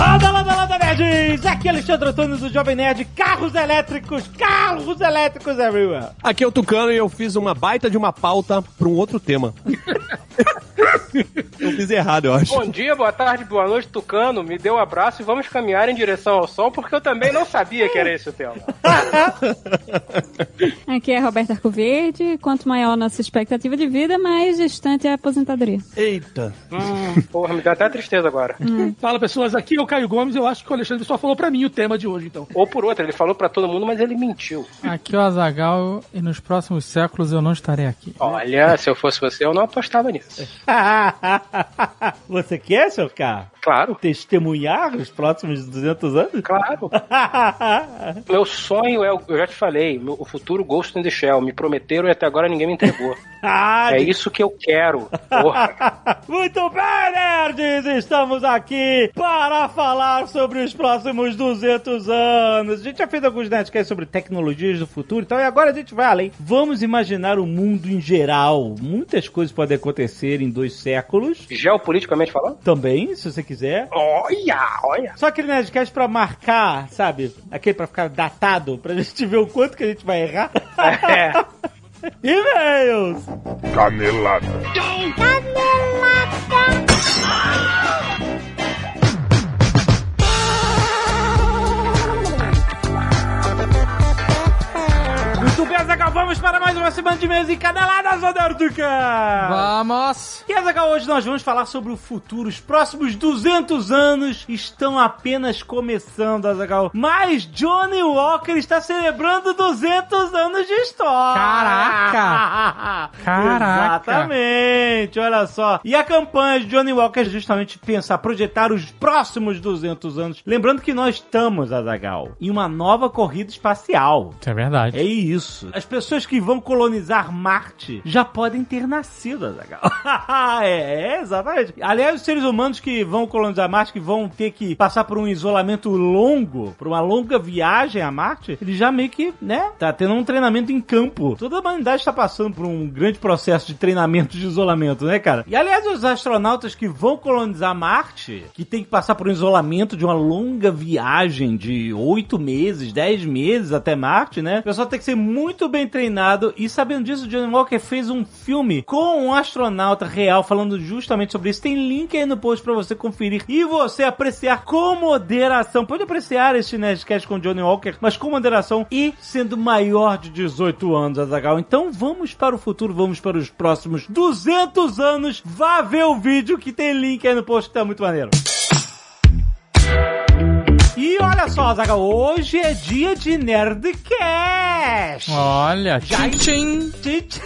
Lada, lada, lada, nerds! Aqui é Alexandre Antônio do Jovem Nerd. Carros elétricos, carros elétricos everywhere. Aqui é o Tucano e eu fiz uma baita de uma pauta para um outro tema. eu fiz errado, eu acho. Bom dia, boa tarde, boa noite, Tucano. Me dê um abraço e vamos caminhar em direção ao sol, porque eu também não sabia que era esse o tema. Aqui é Roberta Arcoverde. Quanto maior nossa expectativa de vida, mais distante é a aposentadoria. Eita. Hum, porra, me deu até tristeza agora. Fala pessoas, aqui é o Caio Gomes. Eu acho que o Alexandre só falou pra mim o tema de hoje, então. Ou por outra, ele falou pra todo mundo, mas ele mentiu. Aqui é o Azagal e nos próximos séculos eu não estarei aqui. Olha, se eu fosse você, eu não apostava nisso. Você quer, seu carro? Claro, Testemunhar os próximos 200 anos? claro. Meu sonho é, o- eu já te falei, meu- o futuro Ghost in the Shell. Me prometeram e até agora ninguém me entregou. Ah, É de- isso que eu quero. Muito bem, nerds! Estamos aqui para falar sobre os próximos 200 anos. A gente já fez alguns nerdcasts sobre tecnologias do futuro, então e agora a gente vai além. Vamos imaginar o mundo em geral. Muitas coisas podem acontecer em dois séculos. Geopoliticamente falando? Também, se você quiser. Olha, olha. Só aquele Nerdcast pra marcar, sabe? Aquele pra ficar datado, pra gente ver o quanto que a gente vai errar. É. E-mails! Canelada. Muito bem, Azaghal, vamos para mais uma semana de e-mails e caneladas, Odortuca! Vamos! E Azaghal, hoje nós vamos falar sobre o futuro. Os próximos 200 anos estão apenas começando, Azaghal. Mas Johnny Walker está celebrando 200 anos de história. Caraca! Caraca! Exatamente, olha só. E a campanha de Johnny Walker é justamente pensar, projetar os próximos 200 anos. Lembrando que nós estamos, Azaghal, em uma nova corrida espacial. É verdade. É isso. As pessoas que vão colonizar Marte já podem ter nascido, Azaghal. é, é, exatamente. Aliás, os seres humanos que vão colonizar Marte, que vão ter que passar por um isolamento longo, por uma longa viagem a Marte, eles já meio que, né, tá tendo um treinamento em campo. Toda a humanidade está passando por um grande processo de treinamento de isolamento, né, cara? E aliás, os astronautas que vão colonizar Marte, que tem que passar por um isolamento de uma longa viagem de oito meses, dez meses até Marte, né? O pessoal tem que ser muito bem treinado e sabendo disso, Johnny Walker fez um filme com um astronauta real falando justamente sobre isso. Tem link aí no post pra você conferir e você apreciar com moderação. Pode apreciar este Nerdcast com Johnny Walker, mas com moderação e sendo maior de 18 anos, Azagal. Então vamos para o futuro, vamos para os próximos 200 anos. Vá ver o vídeo que tem link aí no post que tá muito maneiro. E olha só, Zaga, hoje é dia de Nerdcast. Olha, Já- tchim, tchim. Gente,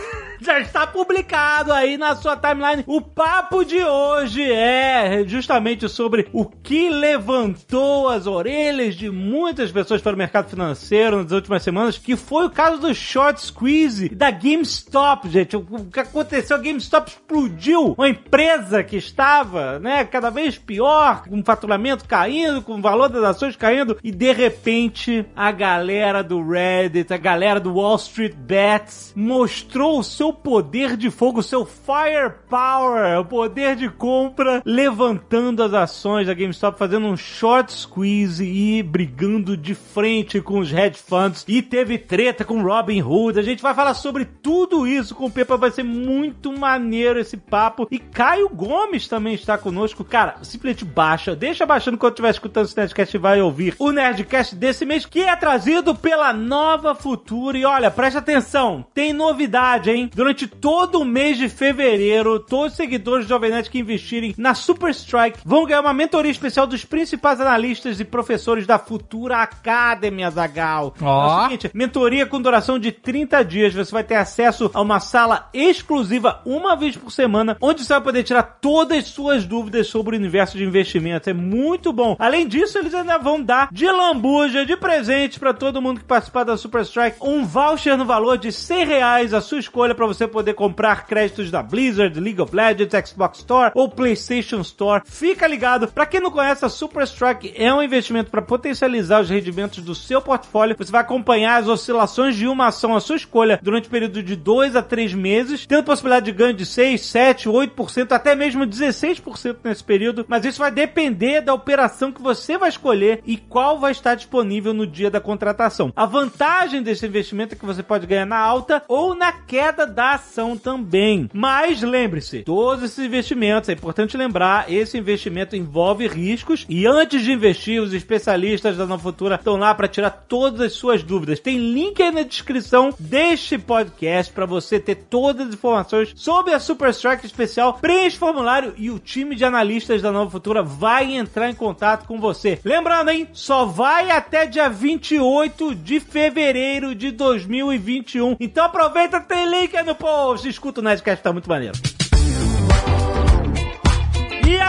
Já está publicado aí na sua timeline. O papo de hoje é justamente sobre o que levantou as orelhas de muitas pessoas para o mercado financeiro nas últimas semanas, que foi o caso do short squeeze da GameStop, gente. O que aconteceu? A GameStop explodiu. Uma empresa que estava, né, cada vez pior, com o faturamento caindo, com o valor das ações caindo, e de repente a galera do Reddit, a galera do Wall Street Bets mostrou o seu poder de fogo, seu firepower, o poder de compra, levantando as ações da GameStop, fazendo um short squeeze e brigando de frente com os hedge funds. E teve treta com Robin Hood. A gente vai falar sobre tudo isso com o Pepa, vai ser muito maneiro esse papo. E Caio Gomes também está conosco. Cara, simplesmente baixa, deixa baixando quando estiver escutando esse Nerdcast e vai ouvir o Nerdcast desse mês, que é trazido pela Nova Futura. E olha, preste atenção, tem novidade, hein? Todo o mês de fevereiro, todos os seguidores do Jovem Nerd que investirem na Super Strike vão ganhar uma mentoria especial dos principais analistas e professores da Futura Academy, Azagal. Ó. É o seguinte, mentoria com duração de 30 dias. Você vai ter acesso a uma sala exclusiva uma vez por semana, onde você vai poder tirar todas as suas dúvidas sobre o universo de investimentos. É muito bom. Além disso, eles ainda vão dar de lambuja, de presente para todo mundo que participar da Super Strike, um voucher no valor de 100 reais, a sua escolha para você você poder comprar créditos da Blizzard, League of Legends, Xbox Store ou PlayStation Store. Fica ligado. Pra quem não conhece, a Super Strike é um investimento para potencializar os rendimentos do seu portfólio. Você vai acompanhar as oscilações de uma ação à sua escolha durante o período de 2 a 3 meses, tendo possibilidade de ganho de 6, 7, 8%, até mesmo 16% nesse período. Mas isso vai depender da operação que você vai escolher e qual vai estar disponível no dia da contratação. A vantagem desse investimento é que você pode ganhar na alta ou na queda da ação também. Mas lembre-se, todos esses investimentos, é importante lembrar, esse investimento envolve riscos e antes de investir, os especialistas da Nova Futura estão lá para tirar todas as suas dúvidas. Tem link aí na descrição deste podcast para você ter todas as informações sobre a Super Strike especial. Preenche o formulário e o time de analistas da Nova Futura vai entrar em contato com você. Lembrando, hein? Só vai até dia 28 de fevereiro de 2021. Então aproveita, tem link aí no post. Escuta o Nerdcast, tá muito maneiro.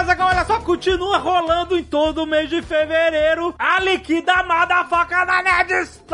Azaghal, olha só, continua rolando em todo o mês de fevereiro a liquida faca da Nerd Store!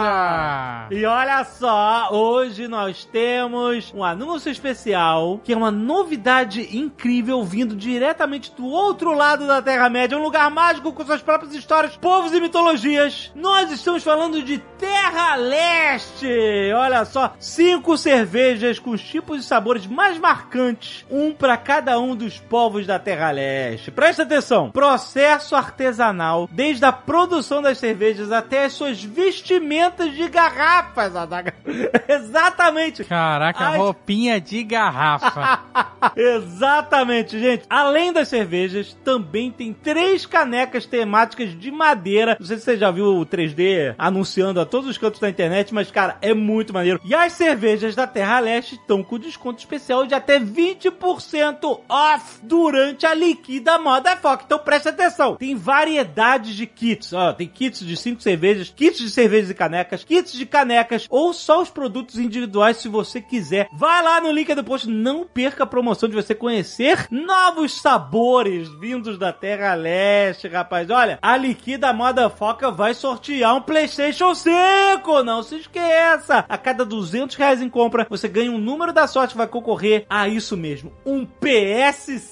Olha! E olha só, hoje nós temos um anúncio especial, que é uma novidade incrível vindo diretamente do outro lado da Terra-média, um lugar mágico com suas próprias histórias, povos e mitologias. Nós estamos falando de Terra Leste! Olha só, cinco cervejas com os tipos e sabores mais marcantes, um para cada um dos povos da Terra Leste. Presta atenção, processo artesanal, desde a produção das cervejas até as suas vestimentas de garrafas, Adaga. Exatamente. Caraca, Ai. roupinha de garrafa. Exatamente, gente. Além das cervejas, também tem três canecas temáticas de madeira. Não sei se você já viu o 3D anunciando a todos os cantos da internet, mas, cara, é muito maneiro. E as cervejas da Terra Leste estão com desconto especial de até 20% off durante a liquida Motherfucker. Então preste atenção. Tem variedades de kits. Ó, tem kits de 5 cervejas, kits de cervejas e canecas, kits de canecas ou só os produtos individuais se você quiser. Vai lá no link do post. Não perca a promoção de você conhecer novos sabores vindos da Terra Leste, rapaz. Olha, a Liquida Motherfucker vai sortear um PlayStation 5. Não se esqueça. A cada 200 reais em compra, você ganha um número da sorte vai concorrer a isso mesmo. Um PS5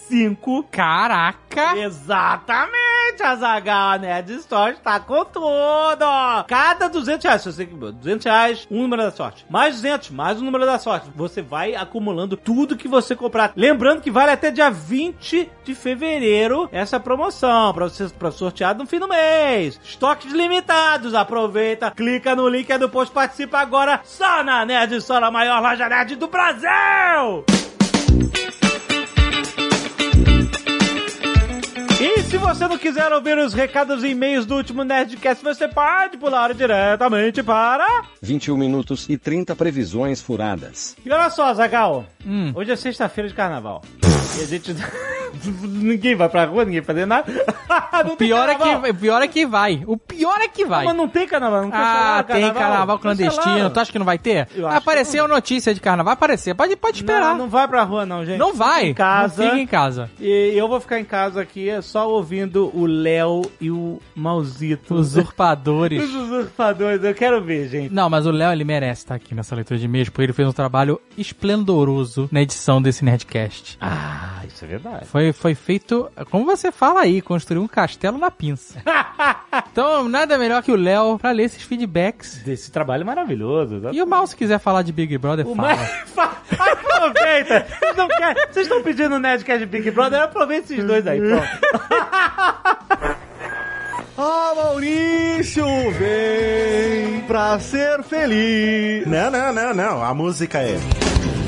Caraca! Exatamente, a Zagal Nerd Store está com tudo. Cada 200 reais, se você 200 reais, um número da sorte. Mais 200, mais um número da sorte. Você vai acumulando tudo que você comprar. Lembrando que vale até dia 20 de fevereiro essa promoção para você para sortear no fim do mês. Estoques limitados. Aproveita, clica no link aí do post, participa agora só na Nerd Store, a maior loja nerd do Brasil. E se você não quiser ouvir os recados e e-mails do último Nerdcast, você pode pular diretamente para... 21 minutos e 30 previsões furadas. E olha só, Zagal, Hum. hoje é sexta-feira de carnaval. E a gente... ninguém vai pra rua, ninguém vai fazer nada. Não O pior, é carnaval. que, o pior é que vai. O pior é que vai. Mas não tem carnaval, não Ah, tem carnaval clandestino. Cancelaram. Tu acha que não vai ter? Eu acho Apareceu notícia de carnaval, aparecer. Pode, pode esperar. Não, não vai pra rua não, gente. Não vai. Fica em casa. Não fica em casa. E eu vou ficar em casa aqui só ouvindo o Léo e o Mauzito. Usurpadores. Os usurpadores, eu quero ver, gente. Não, mas o Léo, ele merece estar aqui nessa leitura de e-mails, porque ele fez um trabalho esplendoroso na edição desse Nerdcast. Ah, isso é verdade. Foi, foi feito, como você fala aí, construir um castelo na pinça. então, nada melhor que o Léo pra ler esses feedbacks. Desse trabalho maravilhoso. E o Mal, se quiser falar de Big Brother, O fala. Aproveita! Vocês estão pedindo o Nerdcast de Big Brother? Aproveita esses dois aí, pronto. Ah, Maurício, vem pra ser feliz. Não, não, não, não. A música é.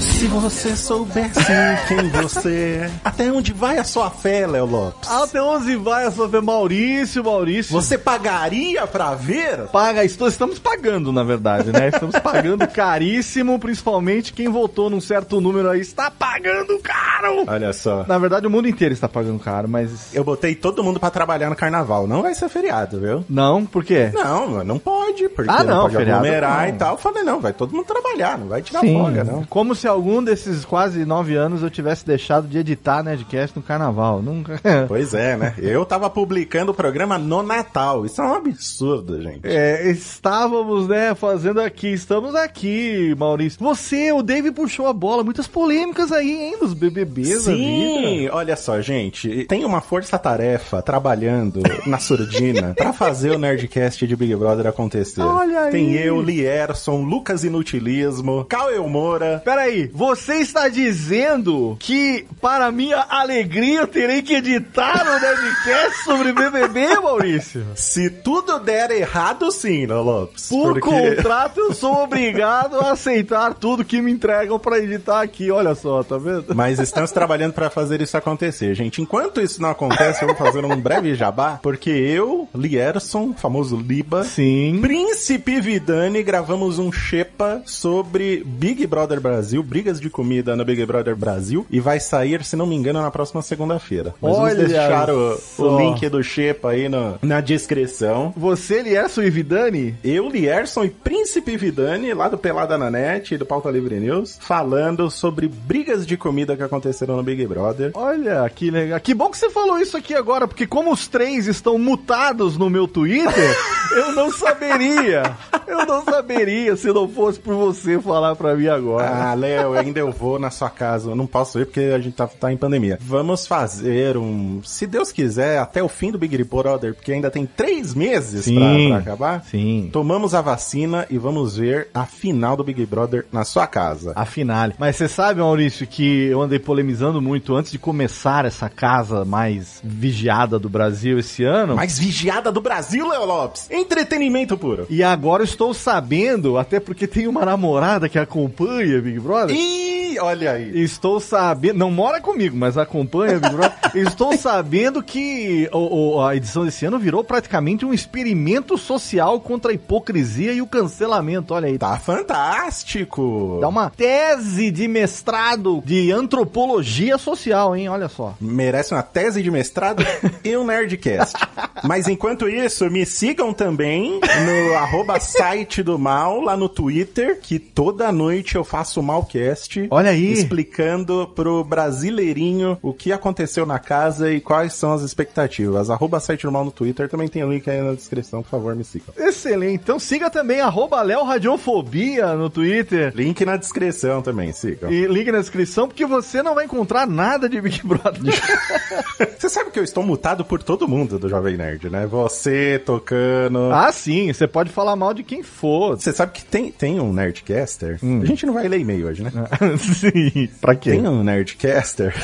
Se você soubesse quem você é. Até onde vai a sua fé, Léo Lopes? Até onde vai a sua fé? Maurício, Maurício. Você pagaria pra ver? paga, estou- estamos pagando, na verdade, né? Estamos pagando caríssimo, principalmente quem votou num certo número aí está pagando caro. Olha só. Na verdade, o mundo inteiro está pagando caro, mas Eu botei todo mundo pra trabalhar no carnaval. Não vai ser feriado, viu? não, por quê? Não, não pode, porque Ah, não, não pode feriado aglomerar não. e tal. Eu falei, não, vai todo mundo trabalhar, não vai tirar Sim, folga, não. Como se algum desses quase nove anos eu tivesse deixado de editar Nerdcast no carnaval. Nunca. Pois é, né? Eu tava publicando o programa no Natal. Isso é um absurdo, gente. É, estávamos, né, fazendo aqui. Estamos aqui, Maurício. Você, o Dave puxou a bola. Muitas polêmicas aí, hein, dos BBBs. Sim, olha só, gente. Tem uma força-tarefa trabalhando na surdina pra fazer o Nerdcast de Big Brother acontecer. Olha aí. Tem eu, Lierson, Lucas Inutilismo, Cauê Moura. Peraí, você está dizendo que, para minha alegria, eu terei que editar o Nerdcast sobre BBB, Maurício? Se tudo der errado, sim, Lopes? Por contrato, eu sou obrigado a aceitar tudo que me entregam pra editar aqui. Olha só, tá vendo? Mas estamos trabalhando pra fazer isso acontecer, gente. Enquanto isso não acontece, eu vou fazer um breve jabá, porque eu, Lierson, famoso Liba, Sim. Príncipe Vidani, gravamos um Shepa sobre Big Brother Brasil, brigas de comida no Big Brother Brasil, e vai sair, se não me engano, na próxima segunda-feira. Mas Olha vamos deixar o, o link do Shepa aí no- na descrição. Você, Lierson e Vidani? Eu, Lierson e Príncipe Vidani, lá do Pelada na Net e do Pauta Livre News, falando sobre brigas de comida que aconteceram no Big Brother. Olha, que legal. Que bom que você falou isso aqui agora, porque como os três estão mutados no meu Twitter, eu não saberia. Eu não saberia se não fosse por você falar pra mim agora. Ah, Léo, ainda eu vou na sua casa. Eu não posso ir porque a gente tá, tá em pandemia. Vamos fazer um. Se Deus quiser, até o fim do Big Brother, porque ainda tem três meses pra, Sim. pra acabar. Sim. Tomamos a vacina e vamos ver a final do Big Brother na sua casa. A finale. Mas você sabe, Maurício, que eu andei polemizando muito antes de começar essa casa mais vigiada do Brasil esse ano. Mais vigiada do Brasil, Léo Lopes. Entretenimento puro. E agora eu estou sabendo, até porque tem uma namorada que acompanha Big Brother. brother. E Ih, olha aí. Estou sabendo, não mora comigo, mas acompanha Big Brother. Estou sabendo que o- o- a edição desse ano virou praticamente um experimento social contra a hipocrisia e o cancelamento. Olha aí. Tá fantástico. Dá uma tese de mestrado de antropologia social, hein? Olha só. merece uma tese de mestrado e um Nerdcast. Mas enquanto isso, me sigam também no arroba site do mal, lá no Twitter, que toda noite eu faço o Malcast. Olha aí. Explicando pro brasileirinho o que aconteceu na casa e quais são as expectativas. Arroba site do mal no Twitter, também tem o link aí na descrição, por favor, me sigam. Excelente. Então siga também arroba Léo Radiofobia no Twitter. Link na descrição também, sigam. E link na descrição, porque você não vai encontrar nada de Big Brother. Você sabe que eu estou mutado por todo mundo do Jovem Nerd, né? Você tocando. ah, sim. Você pode falar mal de quem for. Você sabe que tem, tem um Nerdcaster? Hum. A gente não vai ler e-mail hoje, né? sim. Pra quê? Tem um Nerdcaster.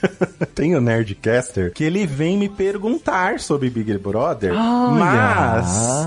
tem um Nerdcaster que ele vem me perguntar sobre Big Brother, mas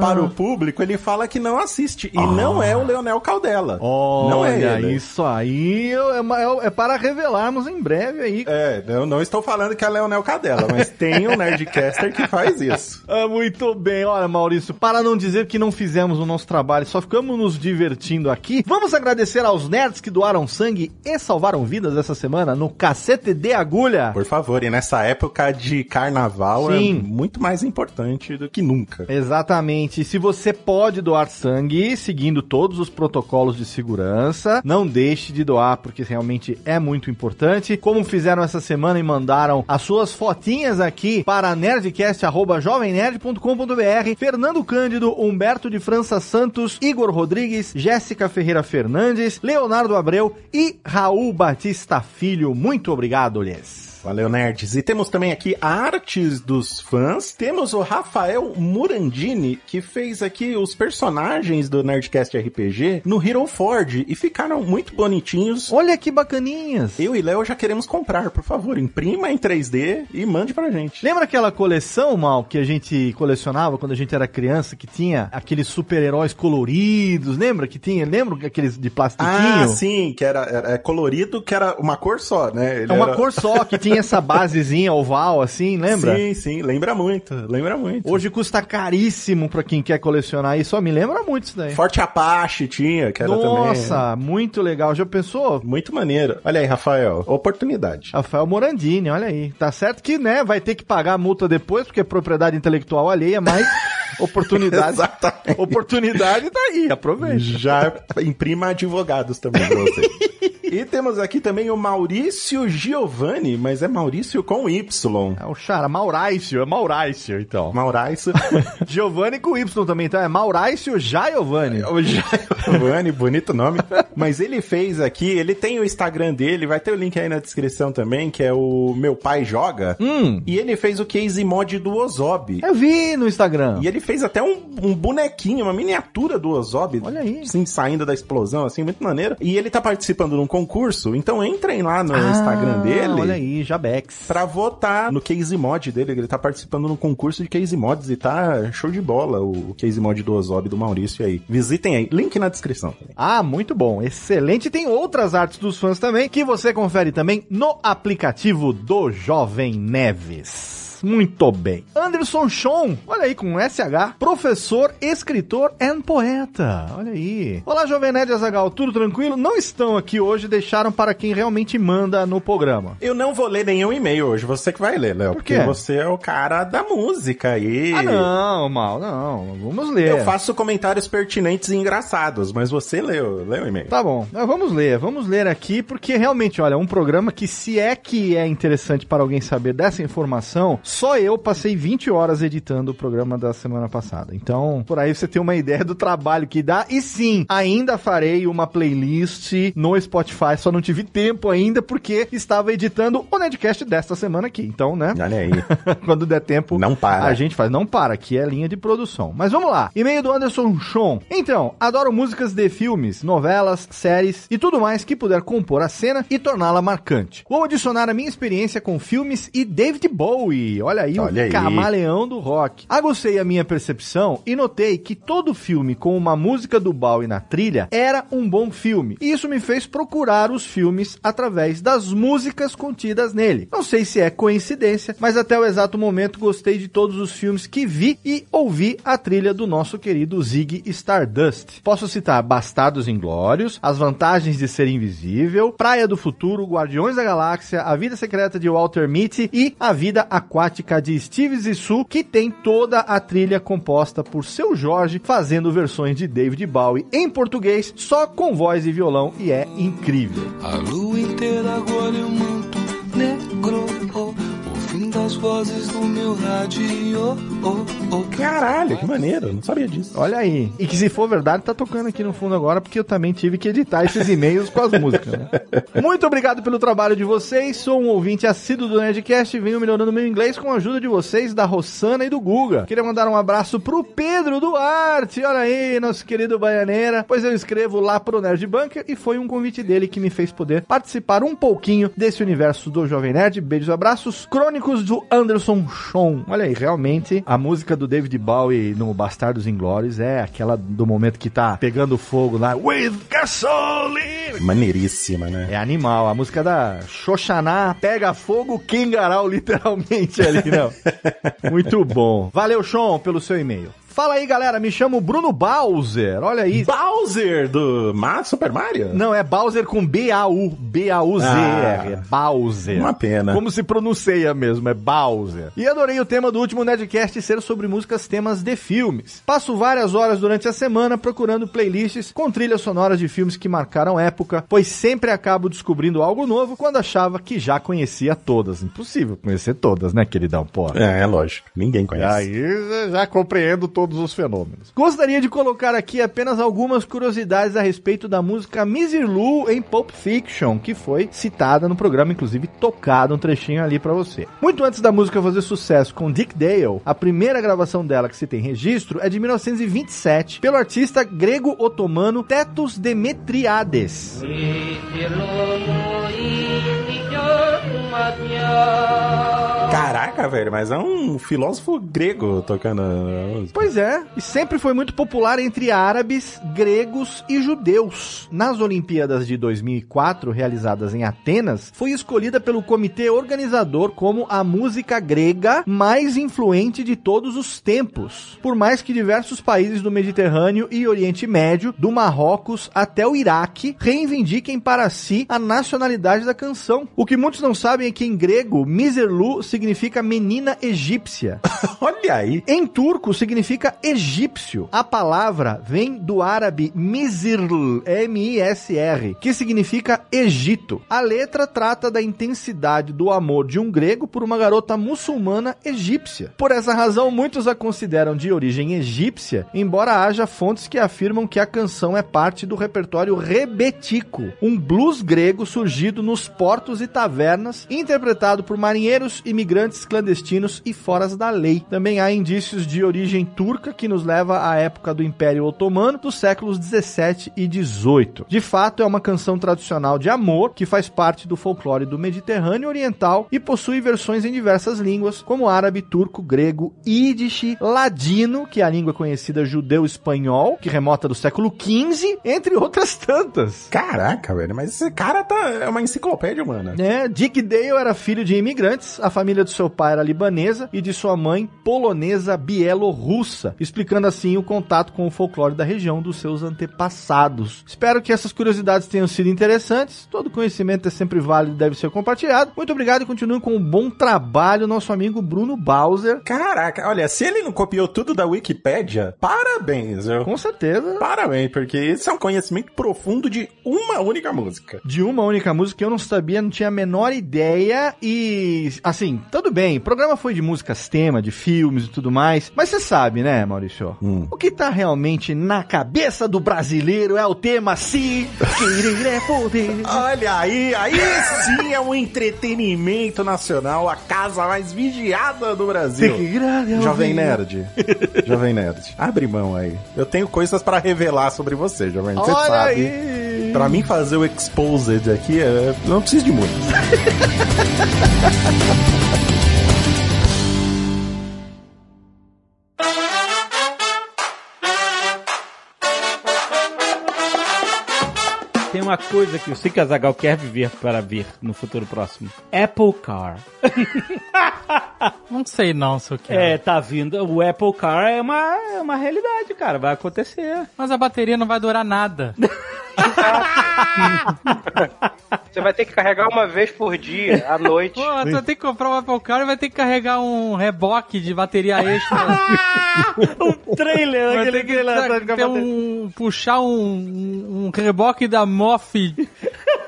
para o público ele fala que não assiste. E não é o Leonel Caldela. não é Olha, ele. isso aí é, é- é para revelarmos em breve aí. É, eu não estou falando que é Leonel Cadela, mas tem um Nerdcaster que faz isso. Ah, muito bem, olha Maurício, para não dizer que não fizemos o nosso trabalho, só ficamos nos divertindo aqui, vamos agradecer aos nerds que doaram sangue e salvaram vidas essa semana no Cacete de Agulha. Por favor, e nessa época de carnaval Sim. é muito mais importante do que nunca. Exatamente. Se você pode doar sangue, seguindo todos os protocolos de segurança, não deixe de doar, porque realmente é muito importante. Como fizeram essa semana e mandaram as suas fotinhas aqui para nerdcast.jovemnerd.com.br, Fernando Cândido, Humberto de França Santos, Igor Rodrigues, Jéssica Ferreira Fernandes, Leonardo Abreu e Raul Batista Filho. Muito obrigado, lhes. Valeu, nerds. E temos também aqui artes dos fãs. Temos o Rafael Murandini, que fez aqui os personagens do Nerdcast RPG no Hero Ford e ficaram muito bonitinhos. Olha que bacaninhas. Eu e Léo já queremos comprar, por favor, imprima em 3D e mande pra gente. Lembra aquela coleção, Mal, que a gente colecionava quando a gente era criança, que tinha aqueles super-heróis coloridos? Lembra que tinha? Lembra aqueles de plastiquinho? Ah, sim, que era, era- é colorido, que era uma cor só, né? Ele É uma era- cor só, que tinha essa basezinha oval, assim, lembra? Sim, sim, lembra muito, lembra muito. Hoje custa caríssimo pra quem quer colecionar isso. Só me lembra muito isso daí. Forte Apache tinha, que era também... Nossa, muito legal. Já pensou? Muito maneiro. Olha aí, Rafael, oportunidade. Rafael Morandini, olha aí. Tá certo que, né, vai ter que pagar a multa depois, porque é propriedade intelectual alheia, mas oportunidade. Exatamente. oportunidade tá aí, aproveita. Já imprima advogados também pra você. E temos aqui também o Maurício Giovanni, mas é Maurício com Y. É o Chara, Maurício, é Maurício, então. Maurício. Giovanni com Y também, então é Maurício Giovanni. O Giovanni, bonito nome. Mas ele fez aqui, ele tem o Instagram dele, vai ter o link aí na descrição também, que é o Meu Pai Joga. Hum. E ele fez o case mod do Ozob. Eu vi no Instagram. E ele fez até um, um bonequinho, uma miniatura do Ozob. Olha aí. Assim, saindo da explosão, assim, muito maneiro. E ele tá participando de um concurso, então entrem lá no Ah, Instagram dele. Olha aí, Jabex. Pra votar no case mod dele, ele tá participando no concurso de case mods e tá show de bola o, case mod do Ozob do Maurício aí. Visitem aí, link na descrição. Ah, muito bom, excelente. Tem outras artes dos fãs também que você confere também no aplicativo do Jovem Neves. Muito bem. Anderson Schon, olha aí com SH, professor, escritor e poeta. Olha aí. Olá, Jovem Nerd Azagal, tudo tranquilo? Não estão aqui hoje, deixaram para quem realmente manda no programa. Eu não vou ler nenhum e-mail hoje, você que vai ler, Léo. Por quê? Porque você é o cara da música aí. Ah, não, mal, não. Vamos ler. Eu faço comentários pertinentes e engraçados, mas você leu, leu o e-mail. Tá bom, vamos ler, vamos ler aqui, porque realmente, olha, um programa que se é que é interessante para alguém saber dessa informação, só eu passei 20 horas editando o programa da semana passada. Então, por aí você tem uma ideia do trabalho que dá. E sim, ainda farei uma playlist no Spotify, só não tive tempo ainda porque estava editando o Nedcast desta semana aqui. Então, né? Olha aí. Quando der tempo, Não para. a gente faz. Não para, aqui é linha de produção. Mas vamos lá. E-mail do Anderson Schon. Então, adoro músicas de filmes, novelas, séries e tudo mais que puder compor a cena e torná-la marcante. Vou adicionar a minha experiência com filmes e David Bowie. Olha aí, Olha o aí. camaleão do rock. Aguçei a minha percepção e notei que todo filme com uma música do Bowie na trilha era um bom filme. E isso me fez procurar os filmes através das músicas contidas nele. Não sei se é coincidência, mas até o exato momento gostei de todos os filmes que vi e ouvi a trilha do nosso querido Zig Stardust. Posso citar Bastardos Inglórios, As Vantagens de Ser Invisível, Praia do Futuro, Guardiões da Galáxia, A Vida Secreta de Walter Mitty e A Vida Aquática de Steve Zissou, que tem toda a trilha composta por seu Jorge, fazendo versões de David Bowie em português, só com voz e violão, e é incrível. A lua inteira agora um manto negro. Oh, das vozes do meu rádio. Oh, oh. Caralho, que maneiro, não sabia disso. Olha aí. E que se for verdade, tá tocando aqui no fundo agora, porque eu também tive que editar esses e-mails com as músicas, né? Muito obrigado pelo trabalho de vocês. Sou um ouvinte assíduo do Nerdcast e venho melhorando meu inglês com a ajuda de vocês, da Rossana e do Guga. Queria mandar um abraço pro Pedro Duarte. Olha aí, nosso querido Baianeira. Pois eu escrevo lá pro Nerd Bunker e foi um convite dele que me fez poder participar um pouquinho desse universo do Jovem Nerd. Beijos e abraços. Crônicos do Anderson Schon. Olha aí, realmente, a música do David Bowie no Bastardos Inglórios é aquela do momento que tá pegando fogo lá. With gasoline! Maneiríssima, né? É animal. A música da Xoxaná pega fogo, Kingarau, literalmente ali, não. Muito bom. Valeu, Sean, pelo seu e-mail. Fala aí, galera. Me chamo Bruno Bowser. Olha aí. Bowser do Super Mario? Não, é Bowser com B-A-U. B-A-U-Z-R. Ah. é Bowser. Uma pena. Como se pronuncia mesmo, é Bowser. E adorei o tema do último Nerdcast ser sobre músicas temas de filmes. Passo várias horas durante a semana procurando playlists com trilhas sonoras de filmes que marcaram época, pois sempre acabo descobrindo algo novo quando achava que já conhecia todas. Impossível conhecer todas, né, queridão? Porra. É, é lógico. Ninguém E conhece. aí já compreendo todos os fenômenos. Gostaria de colocar aqui apenas algumas curiosidades a respeito da música Missy Lou em Pulp Fiction, que foi citada no programa, inclusive tocado um trechinho ali pra você. Muito antes da música fazer sucesso com Dick Dale, a primeira gravação dela que se tem registro é de 1927, pelo artista grego-otomano Tetos Demetriades. Caraca, velho, mas é um filósofo grego tocando. Pois é, e sempre foi muito popular entre árabes, gregos e judeus. Nas Olimpíadas de 2004, realizadas em Atenas, foi escolhida pelo comitê organizador como a música grega mais influente de todos os tempos. Por mais que diversos países do Mediterrâneo e Oriente Médio, do Marrocos até o Iraque, reivindiquem para si a nacionalidade da canção. O que muitos não sabem é que em grego, Miserlu significa significa menina egípcia. Olha aí. Em turco significa egípcio. A palavra vem do árabe Mizrl, M-I-S-R, que significa Egito. A letra trata da intensidade do amor de um grego por uma garota muçulmana egípcia. Por essa razão, muitos a consideram de origem egípcia, embora haja fontes que afirmam que a canção é parte do repertório rebetico, um blues grego surgido nos portos e tavernas, interpretado por marinheiros, imigrantes clandestinos e foras da lei. Também há indícios de origem turca que nos leva à época do Império Otomano dos séculos 17 e 18. De fato, é uma canção tradicional de amor que faz parte do folclore do Mediterrâneo Oriental e possui versões em diversas línguas, como árabe, turco, grego, ídish, ladino, que é a língua conhecida judeu-espanhol, que remota do século XV, entre outras tantas. Caraca, velho, mas esse cara tá, é uma enciclopédia humana. É, Dick Dale era filho de imigrantes, a família do seu pai era libanesa e de sua mãe polonesa bielorrussa, explicando assim o contato com o folclore da região dos seus antepassados. Espero que essas curiosidades tenham sido interessantes. Todo conhecimento é sempre válido e deve ser compartilhado. Muito obrigado e continue com um bom trabalho, nosso amigo Bruno Bowser. Caraca, olha, se ele não copiou tudo da Wikipédia, parabéns, viu? Com certeza. Parabéns, porque esse é um conhecimento profundo de uma única música. De uma única música que eu não sabia, não tinha a menor ideia e, assim, tudo bem, o programa foi de músicas tema, de filmes e tudo mais, mas você sabe, né, Maurício? Hum. O que tá realmente na cabeça do brasileiro é o tema Se Querer é Poder. Olha aí, aí sim é um entretenimento nacional, a casa mais vigiada do Brasil. Jovem Nerd. Jovem Nerd. Abre mão aí. Eu tenho coisas pra revelar sobre você, Jovem Nerd. Você Olha sabe. aí. Pra mim fazer o exposed aqui, é, não preciso de muito. uma coisa que eu sei que a Zagal quer viver para ver no futuro próximo. Apple Car. Não sei não se eu quero. É, tá vindo. O Apple Car é uma, é uma realidade, cara. Vai acontecer. Mas a bateria não vai durar nada. Você vai ter que carregar uma vez por dia, à noite. Pô, tu vai ter que comprar um Apple Car e vai ter que carregar um reboque de bateria extra. um trailer, Vai aquele ter que trailer. ter um, puxar um, um reboque da MOF.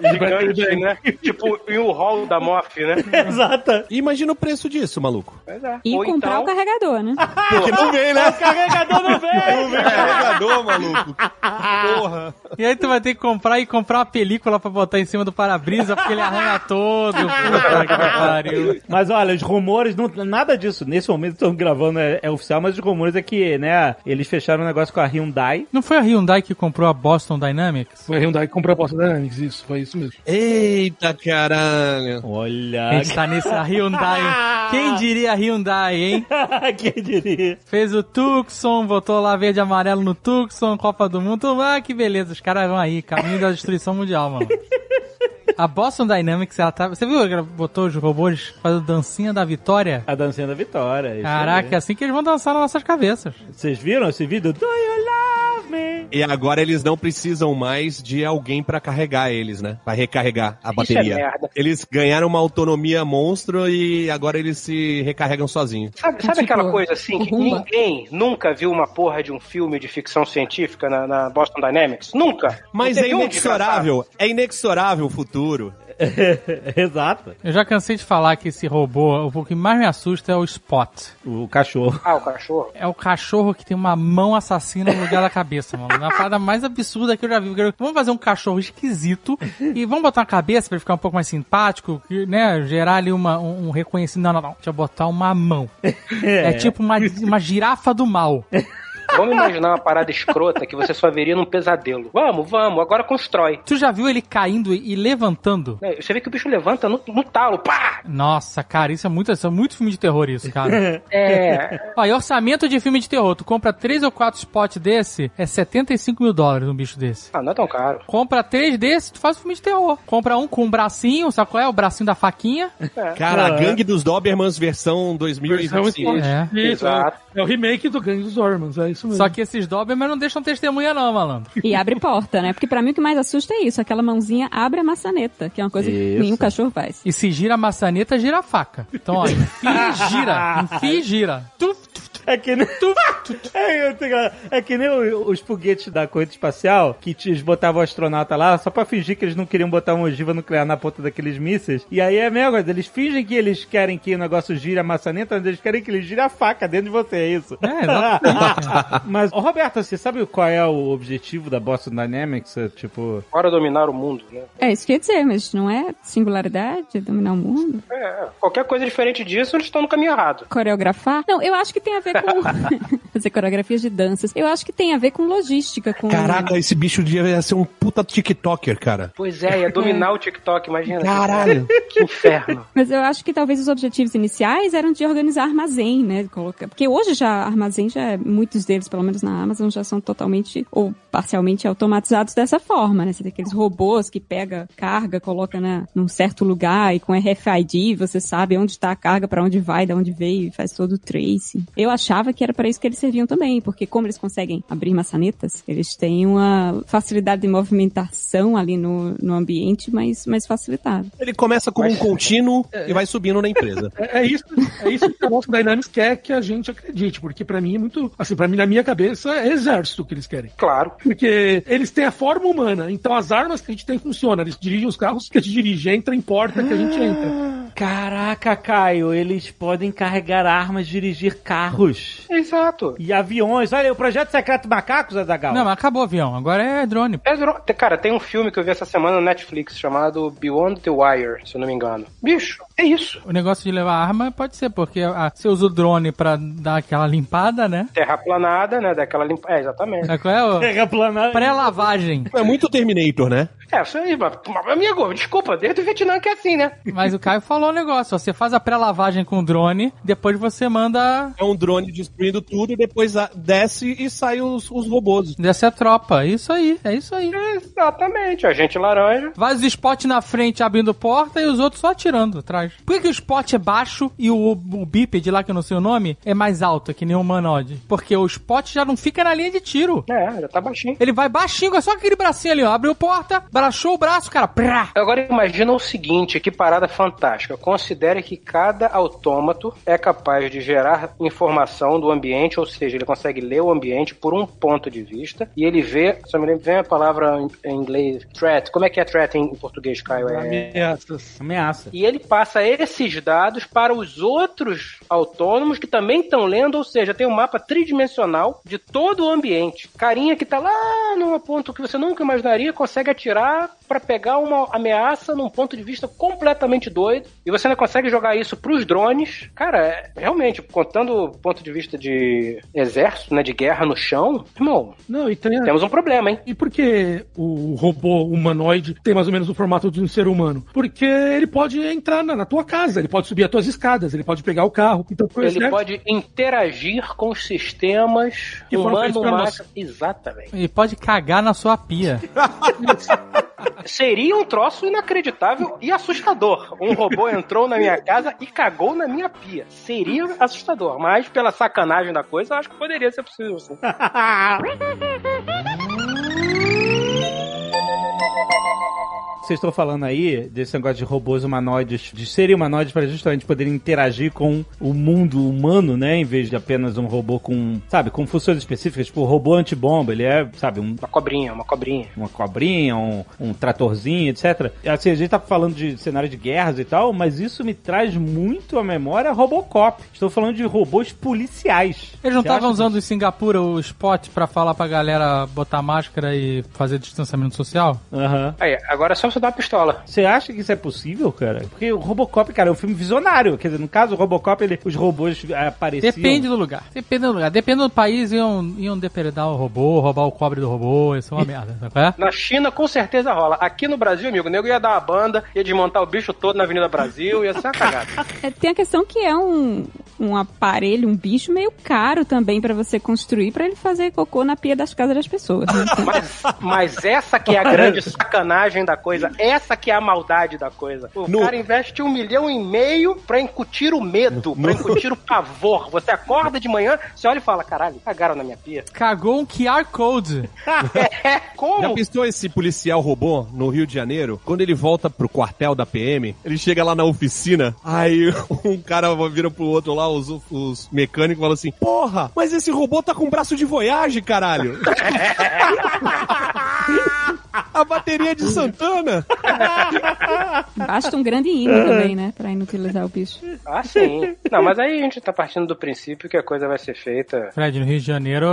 Gigante, né? Tipo, em um hall da MOF, né? Exata. Imagina o preço disso, maluco. É. E Ou comprar então, o carregador, né? Que não vem, né? O carregador não vem! Carregador, maluco. Porra. E aí tu vai ter que comprar e comprar uma película pra botar em cima do para-brisa, porque ele arranha todo. Puta que pariu. Mas olha, os rumores, não, nada disso. Nesse momento estão gravando, é, é oficial, mas os rumores é que, né, eles fecharam um negócio com a Hyundai. Não foi a Hyundai que comprou a Boston Dynamics? Foi a Hyundai que comprou a Boston Dynamics, isso, foi isso mesmo. Eita caralho. A Olha. gente tá nesse a Hyundai. Quem diria a Hyundai, hein? Quem diria? Fez o Tucson, botou lá verde e amarelo no Tucson, Copa do Mundo. Ah, que beleza, os caras vão aí, caminho da destruição mundial, mano. A Boston Dynamics, ela tá. Você viu que ela botou os robôs fazendo dancinha da vitória? A dancinha da vitória. isso Caraca, é assim que eles vão dançar nas nossas cabeças. Vocês viram esse vídeo? Me? E agora eles não precisam mais de alguém pra carregar eles, né? Pra recarregar a Isso bateria. é merda. Eles ganharam uma autonomia monstro e agora eles se recarregam sozinhos. Sabe, sabe Tipo, aquela coisa assim que Rumba. ninguém nunca viu uma porra de um filme de ficção científica na, na Boston Dynamics? Nunca! Mas é teve um inexorável, é inexorável o futuro. Exato. Eu já cansei de falar que esse robô, o que mais me assusta é o Spot. O cachorro. Ah, o cachorro. É o cachorro que tem uma mão assassina no lugar da cabeça, mano. É a parada mais absurda que eu já vi. Vamos fazer um cachorro esquisito e vamos botar uma cabeça pra ele ficar um pouco mais simpático, que, né? Gerar ali uma, um, um reconhecimento. Não, não, não. Deixa eu botar uma mão. É, tipo uma, uma girafa do mal. Vamos imaginar uma parada escrota que você só veria num pesadelo. Vamos, vamos, agora constrói. Tu já viu ele caindo e levantando? É, Você vê que o bicho levanta no, no talo, pá! Nossa, cara, isso é muito, isso é muito filme de terror, isso, cara. É. Ó, e orçamento de filme de terror. Tu compra três ou quatro spots desse, é 75 mil dólares um bicho desse. Ah, não é tão caro. Compra três desses, tu faz um filme de terror. Compra um com um bracinho, sabe qual é? O bracinho da faquinha. Cara, a Ah. gangue dos Dobermans versão Versão 2025. esporte. É. Isso, é, Exato. é o remake do Gangue dos Ormans, é isso isso mesmo. Só que esses dobram, mas não deixam testemunha não, malandro. E abre porta, né? Porque pra mim o que mais assusta é isso. Aquela mãozinha abre a maçaneta, que é uma coisa que Isso. nenhum cachorro faz. E se gira a maçaneta, gira a faca. Então, ó, enfia e gira. Enfia e gira. Tuf, tuf. É que nem, é, é que nem os foguetes da corrida espacial que te- eles botavam o astronauta lá só pra fingir que eles não queriam botar uma ogiva nuclear na ponta daqueles mísseis. E aí é a mesma coisa, eles fingem que eles querem que o negócio gire a maçaneta, mas eles querem que ele gire a faca dentro de você, é isso. É, exatamente. mas, ô, Roberto, você sabe qual é o objetivo da Boston Dynamics? É, Tipo, Bora dominar o mundo, né? É isso que eu ia dizer, mas não é singularidade, dominar o mundo? É, qualquer coisa diferente disso, eles estão no caminho errado. Coreografar? Não, eu acho que tem a ver com fazer coreografias de danças. Eu acho que tem a ver com logística, com Caraca, esse bicho devia ser um puta TikToker, cara. Pois é, ia dominar o TikTok, imagina. Caralho. Que inferno. Mas eu acho que talvez os objetivos iniciais eram de organizar armazém, né? Colocar... Porque hoje já armazém já é- muitos deles, pelo menos na Amazon, já são totalmente ou parcialmente automatizados dessa forma, né? Você tem aqueles robôs que pega carga, coloca na, num certo lugar e com RFID você sabe onde está a carga, para onde vai, de onde veio, e faz todo o tracing. Eu achava que era para isso que eles serviam também, porque como eles conseguem abrir maçanetas, eles têm uma facilidade de movimentação ali no, no ambiente, mas mais facilitada. Ele começa como um contínuo e vai subindo na empresa. É, é isso, é isso que a nossa Dynamics quer que a gente acredite, porque pra mim é muito, assim, para mim na minha cabeça é exército que eles querem. Claro. Porque eles têm a forma humana, então as armas que a gente tem funcionam, eles dirigem os carros que a gente dirige, entra em porta que a gente entra. Caraca, Caio, eles podem carregar armas, dirigir carros Exato. e aviões. Olha, o projeto secreto Macacos, Azagal. Não, mas acabou o avião. Agora é drone. É, dro- te- Cara, tem um filme que eu vi essa semana no Netflix chamado Beyond the Wire, se eu não me engano. Bicho, é isso. O negócio de levar arma pode ser, porque ah, você usa o drone pra dar aquela limpada, né? Terraplanada, né? Daquela limpa. É, exatamente. Sabe qual é? o- Terraplanado. Pré-lavagem. É muito Terminator, né? É, isso aí, mas, amigo, desculpa, desde o Vietnã que é assim, né? Mas o Caio falou o negócio. Você faz a pré-lavagem com o drone, depois você manda. É um drone destruindo tudo e depois a- desce e sai os, os robôs. Desce a tropa. Isso aí, é isso aí. Exatamente, agente laranja. Vários spots na frente abrindo porta e os outros só atirando atrás. Por que, que o spot é baixo e o, o bípede lá, que eu não sei o nome, é mais alto, que nem o humanoide? Porque o spot já não fica na linha de tiro. É, já tá baixinho. Ele vai baixinho, é só aquele bracinho ali, ó. Abriu porta, baixou o braço, cara. Prá. Agora imagina o seguinte, que parada fantástica. Considere que cada autômato é capaz de gerar informação do ambiente, ou seja, ele consegue ler o ambiente por um ponto de vista e ele vê, só me lembro, vem a palavra em- em inglês, threat. Como é que é threat em em português, Caio? É... Ameaças. Ameaça. E ele passa esses dados para os outros autônomos que também estão lendo, ou seja, tem um mapa tridimensional de todo o ambiente. Carinha que tá lá num ponto que você nunca imaginaria consegue atirar para pegar uma ameaça num ponto de vista completamente doido. E você ainda consegue jogar isso pros drones. Cara, realmente, contando o ponto de vista de exército, né, de guerra no chão, irmão, Não, e temos um problema, hein? E por que o robô humanoide tem mais ou menos o formato de um ser humano? Porque ele pode entrar na, na tua casa, ele pode subir as tuas escadas, ele pode pegar o carro. Então, por Ele pode interagir com os sistemas Que foram feitos pra nós. humano-máquina. Exatamente. Ele pode cagar na sua pia. Seria um troço inacreditável e assustador. Um robô entrou na minha casa e cagou na minha pia. Seria assustador, mas pela sacanagem da coisa, acho que poderia ser possível sim. Vocês estão falando aí desse negócio de robôs humanoides, de serem humanoides para justamente poderem interagir com o mundo humano, né? Em vez de apenas um robô com, sabe, com funções específicas, tipo o robô antibomba, ele é, sabe, um, Uma cobrinha, uma cobrinha. uma cobrinha, um, um tratorzinho, etc. Assim, a gente tá falando de cenário de guerras e tal, mas isso me traz muito à memória Robocop. Estou falando de robôs policiais. Eles não estavam usando em Singapura o spot pra falar pra galera botar máscara e fazer distanciamento social? Aham. Aí, agora é só dar uma pistola. Você acha que isso é possível, cara? Porque o Robocop, cara, é um filme visionário. Quer dizer, no caso, o Robocop, ele, os robôs eh, apareciam... Depende do lugar. Depende do lugar. Depende do país, iam, iam depredar o robô, roubar o cobre do robô, isso é uma merda, sabe é? Na China, com certeza rola. Aqui no Brasil, amigo, o nego ia dar uma banda, ia desmontar o bicho todo na Avenida Brasil, ia ser uma cagada. É, tem a questão que é um, um aparelho, um bicho meio caro também pra você construir pra ele fazer cocô na pia das casas das pessoas. né? Mas, mas essa que é a grande sacanagem da coisa coisa. Essa que é a maldade da coisa. O No- cara investe um milhão e meio pra incutir o medo, pra incutir o pavor. Você acorda de manhã, você olha e fala, caralho, cagaram na minha pia. Cagou um QR Code. É, Já como? pensou esse policial robô no Rio de Janeiro? Quando ele volta pro quartel da PM, ele chega lá na oficina, aí um cara vira pro outro lá, os, os mecânicos, falam assim: Porra, mas esse robô tá com braço de voyage, caralho! A bateria de Santana! Basta um grande hino também, né? Pra inutilizar o bicho. Ah, sim. Não, mas aí a gente tá partindo do princípio que a coisa vai ser feita. Fred, no Rio de Janeiro,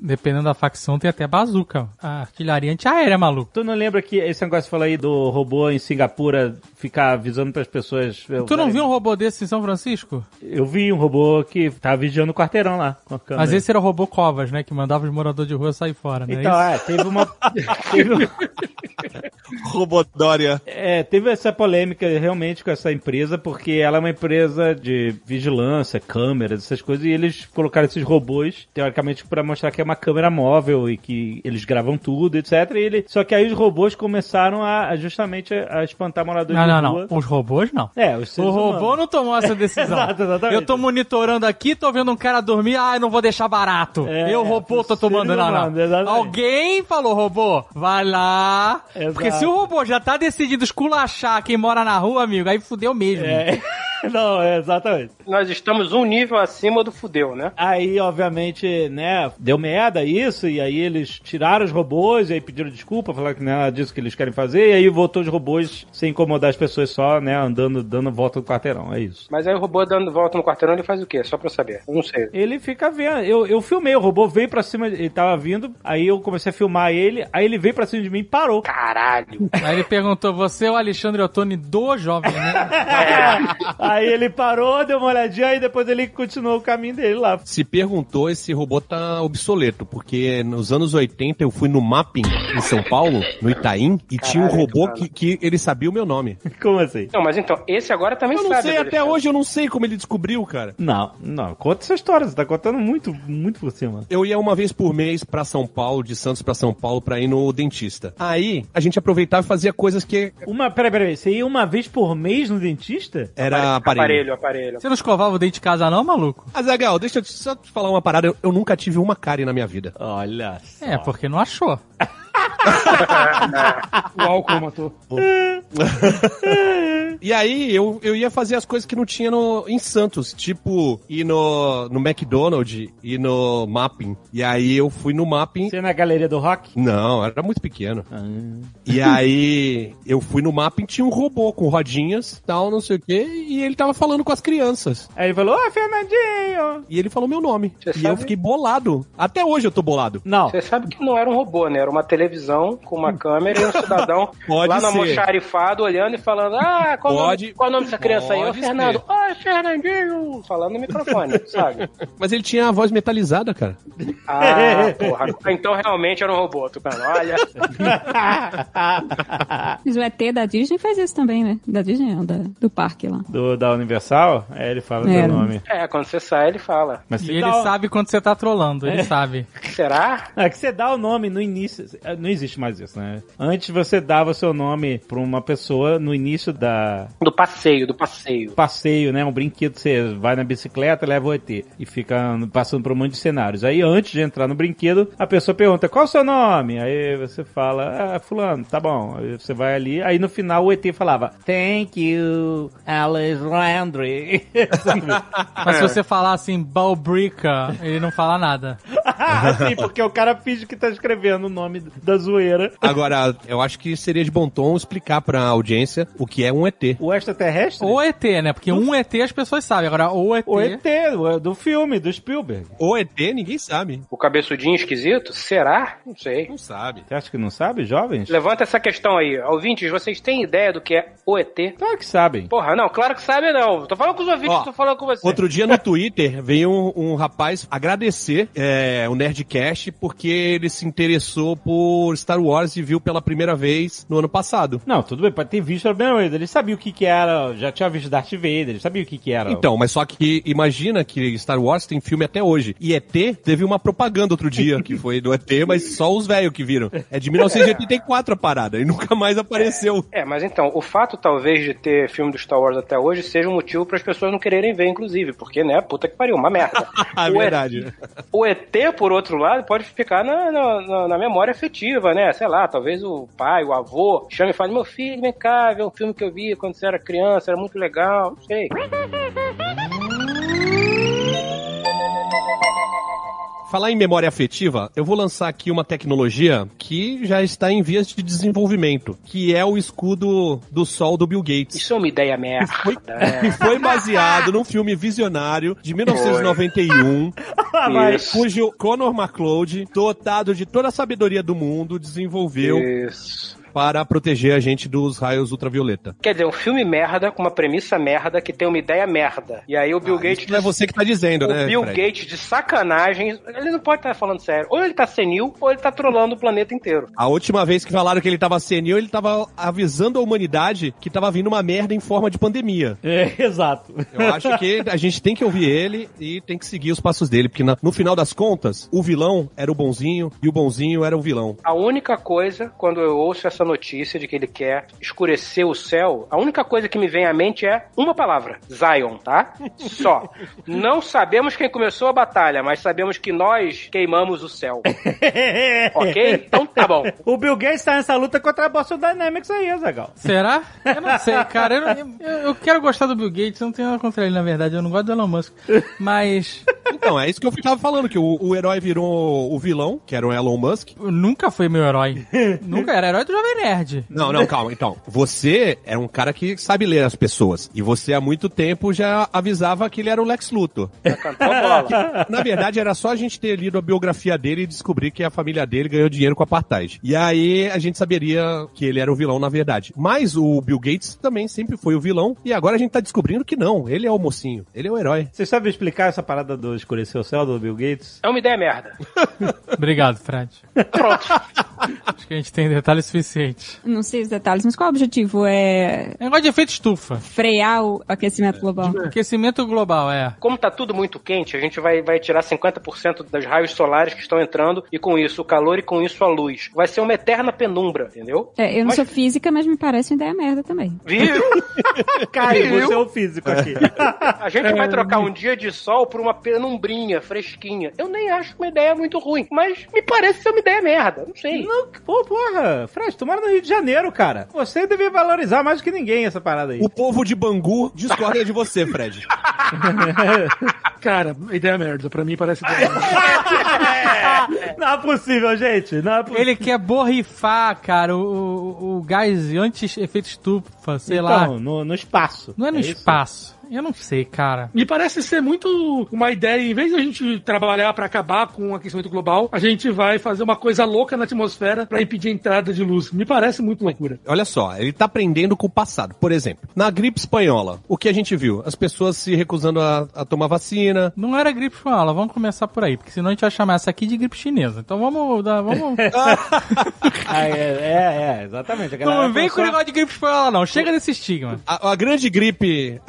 dependendo da facção, tem até bazuca. A artilharia antiaérea, maluco. Tu não lembra que esse negócio que falou aí do robô em Singapura ficar avisando pras pessoas. Tu não viu um robô desse em São Francisco? Eu vi um robô que tava vigiando o quarteirão lá com a câmera. Mas esse era o robô Covas, né? Que mandava os moradores de rua sair fora, né? Então, é, teve uma. teve, Robodória. é, teve essa polêmica realmente com essa empresa, porque ela é uma empresa de vigilância, câmeras, essas coisas, e eles colocaram esses robôs, teoricamente, pra mostrar que é uma câmera móvel e que eles gravam tudo, etc. E ele, só que aí os robôs começaram a, justamente a espantar moradores Não, de não, rua. não. Os robôs não. É, os O seres robô humanos. não tomou essa decisão. Exato, exatamente. Eu tô monitorando aqui, tô vendo um cara dormir, ah, eu não vou deixar barato. É, eu, robô, tô tomando. Não, não. exatamente. Alguém falou, robô, vai lá. Exato. Porque se o robô já tá decidido esculachar quem mora na rua, amigo, aí fudeu mesmo. É. Não, é, exatamente. Nós estamos um nível acima do fudeu, né? Aí, obviamente, né, deu merda isso, e aí eles tiraram os robôs, e aí pediram desculpa, falaram que não é nada disso que eles querem fazer, e aí voltou os robôs sem incomodar as pessoas só, né, andando, dando volta do quarteirão, é isso. Mas aí o robô dando volta no quarteirão, ele faz o quê? Só pra eu saber. Eu não sei. Ele fica vendo, eu, eu filmei, o robô veio pra cima, ele tava vindo, aí eu comecei a filmar ele, aí ele veio pra cima de mim e parou. Caralho. Aí ele perguntou, você é o Alexandre Ottoni do Jovem Nerd? aí ele parou, deu uma olhadinha, e depois ele continuou o caminho dele lá. Se perguntou, esse robô tá obsoleto, porque nos anos 80 eu fui no Mapping em São Paulo, no Itaim, e tinha um Caralho, robô que, que ele sabia o meu nome. Como assim? Não, mas então, esse agora também Eu não sabe. sei, até Alexandre. hoje eu não sei como ele descobriu, cara. Não, não, conta essa história, você tá contando muito, muito por cima. Eu ia uma vez por mês pra São Paulo, de Santos pra São Paulo, pra ir no dentista. Aí, a gente aproveitava e fazia coisas que Uma, peraí, peraí, você ia uma vez por mês no dentista? era aparelho. Aparelho, aparelho. Você não escovava o dente de casa não, maluco? Azagal, deixa eu só te falar uma parada. Eu, eu nunca tive uma cárie na minha vida. Olha só. É, porque não achou. O álcool matou. E aí, eu, eu ia fazer as coisas que não tinha no, em Santos. Tipo, ir no, no McDonald's, ir no Mapping. E aí, eu fui no Mapping. Você é na galeria do rock? Não, era muito pequeno. Ah. E aí, eu fui no Mapping, tinha um robô com rodinhas, tal, não sei o quê. E ele tava falando com as crianças. Aí ele falou, ô Fernandinho! E ele falou meu nome. Você e sabe? eu fiquei bolado. Até hoje eu tô bolado. Não, Você sabe que não era um robô, né? Era uma televisão com uma câmera e um cidadão Pode lá no ser. almoxarifado olhando e falando: Ah, qual, o Pode- nome, qual o nome dessa criança aí? Ô, Fernando. Oi, Fernandinho! Falando no microfone, sabe? Mas ele tinha a voz metalizada, cara. Ah, porra. Então realmente era um robô, Tucano. Olha. Mas o ET da Disney faz isso também, né? Da Disney não, da, do parque lá. do, da Universal, é, ele fala É. seu nome. É, quando você sai, ele fala. Mas E ele o- sabe quando você tá trolando, ele sabe. Será? É que você dá o nome no início. é, Não existe mais isso, né? Antes você dava o seu nome pra uma pessoa no início da Do passeio, do passeio. passeio, né? Um brinquedo, você vai na bicicleta, leva o ET e fica passando por um monte de cenários. Aí antes de entrar no brinquedo, a pessoa pergunta: qual o seu nome? Aí você fala: ah, Fulano, tá bom. Aí você vai ali. Aí no final o ET falava: Thank you, Alice Landry. Mas se você falar assim, Balbrica, ele não fala nada. Sim, porque o cara finge que tá escrevendo o nome da zoeira. Agora, eu acho que seria de bom tom explicar pra audiência o que é um ET. O extraterrestre? Ou ET, né? Porque um ET as pessoas sabem. Agora, o ET. O ET, o- do filme, do Spielberg. O ET, ninguém sabe. O cabeçudinho esquisito? Será? Não sei. Não sabe. Você acha que não sabe, jovens? Levanta essa questão aí. Ouvintes, vocês têm ideia do que é o ET? Claro que sabem. Porra, não, claro que sabe não. Tô falando com os ouvintes, Ó, tô falando com você. Outro dia no Twitter veio um, um rapaz agradecer é, o Nerdcast porque ele se interessou por Star Wars e viu pela primeira vez no ano passado. Não, tudo bem, pode ter visto pela primeira vez. Ele sabia o que que era, já tinha visto Darth Vader, ele sabia o que que era. Então, mas só que imagina que Star Wars tem filme até hoje. E ET teve uma propaganda outro dia, que foi do ET, mas só os velhos que viram. É de 1984 a parada, e nunca mais apareceu. É, mas então, o fato talvez de ter filme do Star Wars até hoje seja um motivo para as pessoas não quererem ver, inclusive, porque, né, puta que pariu, uma merda. É verdade. O ET, por outro lado, pode ficar na, na, na- na memória afetiva, né? Sei lá, talvez o pai, o avô, chame e fale: Meu filho, vem cá, vê um filme que eu vi quando você era criança, era muito legal, não sei. Falar em memória afetiva, eu vou lançar aqui uma tecnologia que já está em vias de desenvolvimento, que é o escudo do sol do Bill Gates. Isso é uma ideia merda. Que foi baseado num filme visionário de 1991, Mas- cujo Conor McCloud, dotado de toda a sabedoria do mundo, desenvolveu Isso. Para proteger a gente dos raios ultravioleta. Quer dizer, um filme merda com uma premissa merda que tem uma ideia merda. E aí o Bill Gates. Isso não é você que tá dizendo, o né, Bill Fred? Gates de sacanagem, ele não pode estar falando sério. Ou ele tá senil, ou ele tá trolando o planeta inteiro. A última vez que falaram que ele tava senil, ele tava avisando a humanidade que tava vindo uma merda em forma de pandemia. É, exato. Eu acho que a gente tem que ouvir ele e tem que seguir os passos dele, porque no final das contas, o vilão era o bonzinho e o bonzinho era o vilão. A única coisa, quando eu ouço essa notícia de que ele quer escurecer o céu, a única coisa que me vem à mente é uma palavra: Zion, tá? Só. Não sabemos quem começou a batalha, mas sabemos que nós queimamos o céu. ok? Então tá bom. O Bill Gates tá nessa luta contra a Boston Dynamics aí, Zagal. Será? Eu não sei, cara. Eu, eu- eu quero gostar do Bill Gates, eu não tenho nada contra ele, na verdade. Eu não gosto do Elon Musk. Mas Então, é isso que eu tava falando, que o, o herói virou o vilão, que era o Elon Musk. nunca foi meu herói. nunca era herói do Jovem Nerd. Não, não, calma. Então, você é um cara que sabe ler as pessoas. E você há muito tempo já avisava que ele era o Lex Luthor. Bola. Na verdade, era só a gente ter lido a biografia dele e descobrir que a família dele ganhou dinheiro com a apartheid. E aí a gente saberia que ele era o vilão, na verdade. Mas o Bill Gates também sempre foi o vilão. E agora a gente tá descobrindo que não. Ele é o mocinho. Ele é o herói. Vocês sabem explicar essa parada do escurecer o céu do Bill Gates? É uma ideia merda. Obrigado, Fred. Pronto. Acho que a gente tem detalhes suficientes. Não sei os detalhes, mas qual o objetivo? É Negócio de efeito estufa. frear o aquecimento global? Aquecimento global, é. Como tá tudo muito quente, a gente vai, vai tirar 50% dos raios solares que estão entrando e com isso o calor e com isso a luz. Vai ser uma eterna penumbra, entendeu? É, eu não Mas- sou física, mas me parece uma ideia merda também. Viu? Viu? você é o físico aqui. A gente vai trocar um dia de sol por uma penumbrinha fresquinha. Eu nem acho uma ideia muito ruim, mas me parece ser uma ideia merda. Não sei. Não, pô, porra, Fred, tu mora no Rio de Janeiro, cara. Você devia valorizar mais do que ninguém essa parada aí. O povo de Bangu discorda de você, Fred. Cara, ideia merda. Pra mim parece ideia merda. Não é possível, gente. Não é possível. Ele quer borrifar, cara, o, o, o gás anti-efeito estufa, sei lá. Então, no, no espaço. Não é no isso? espaço. Eu não sei, cara. Me parece ser muito uma ideia, em vez de a gente trabalhar pra acabar com o aquecimento global, a gente vai fazer uma coisa louca na atmosfera pra impedir a entrada de luz. Me parece muito loucura. Olha só, ele tá aprendendo com o passado. Por exemplo, na gripe espanhola, o que a gente viu? As pessoas se recusando a, a tomar vacina. Não era gripe espanhola, vamos começar por aí, porque senão a gente vai chamar essa aqui de gripe chinesa. Então vamos dar, vamos... Ah, é, é, é, exatamente. Não vem com o negócio de gripe espanhola não, chega desse estigma. A, a grande gripe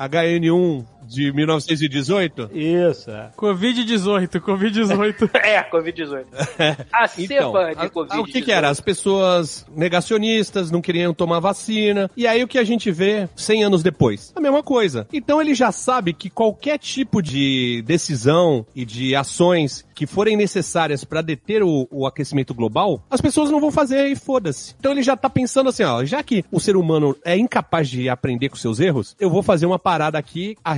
HN1 de 1918 Isso, é. Covid-18, Covid-18. É, Covid-18. A cepa Então, de a- Covid. a- o que, que era? As pessoas negacionistas não queriam tomar vacina. E aí o que a gente vê 100 anos depois? A mesma coisa. Então ele já sabe que qualquer tipo de decisão e de ações que forem necessárias para deter o, o aquecimento global, as pessoas não vão fazer e foda-se. Então ele já tá pensando assim, ó, já que o ser humano é incapaz de aprender com seus erros, eu vou fazer uma parada aqui, a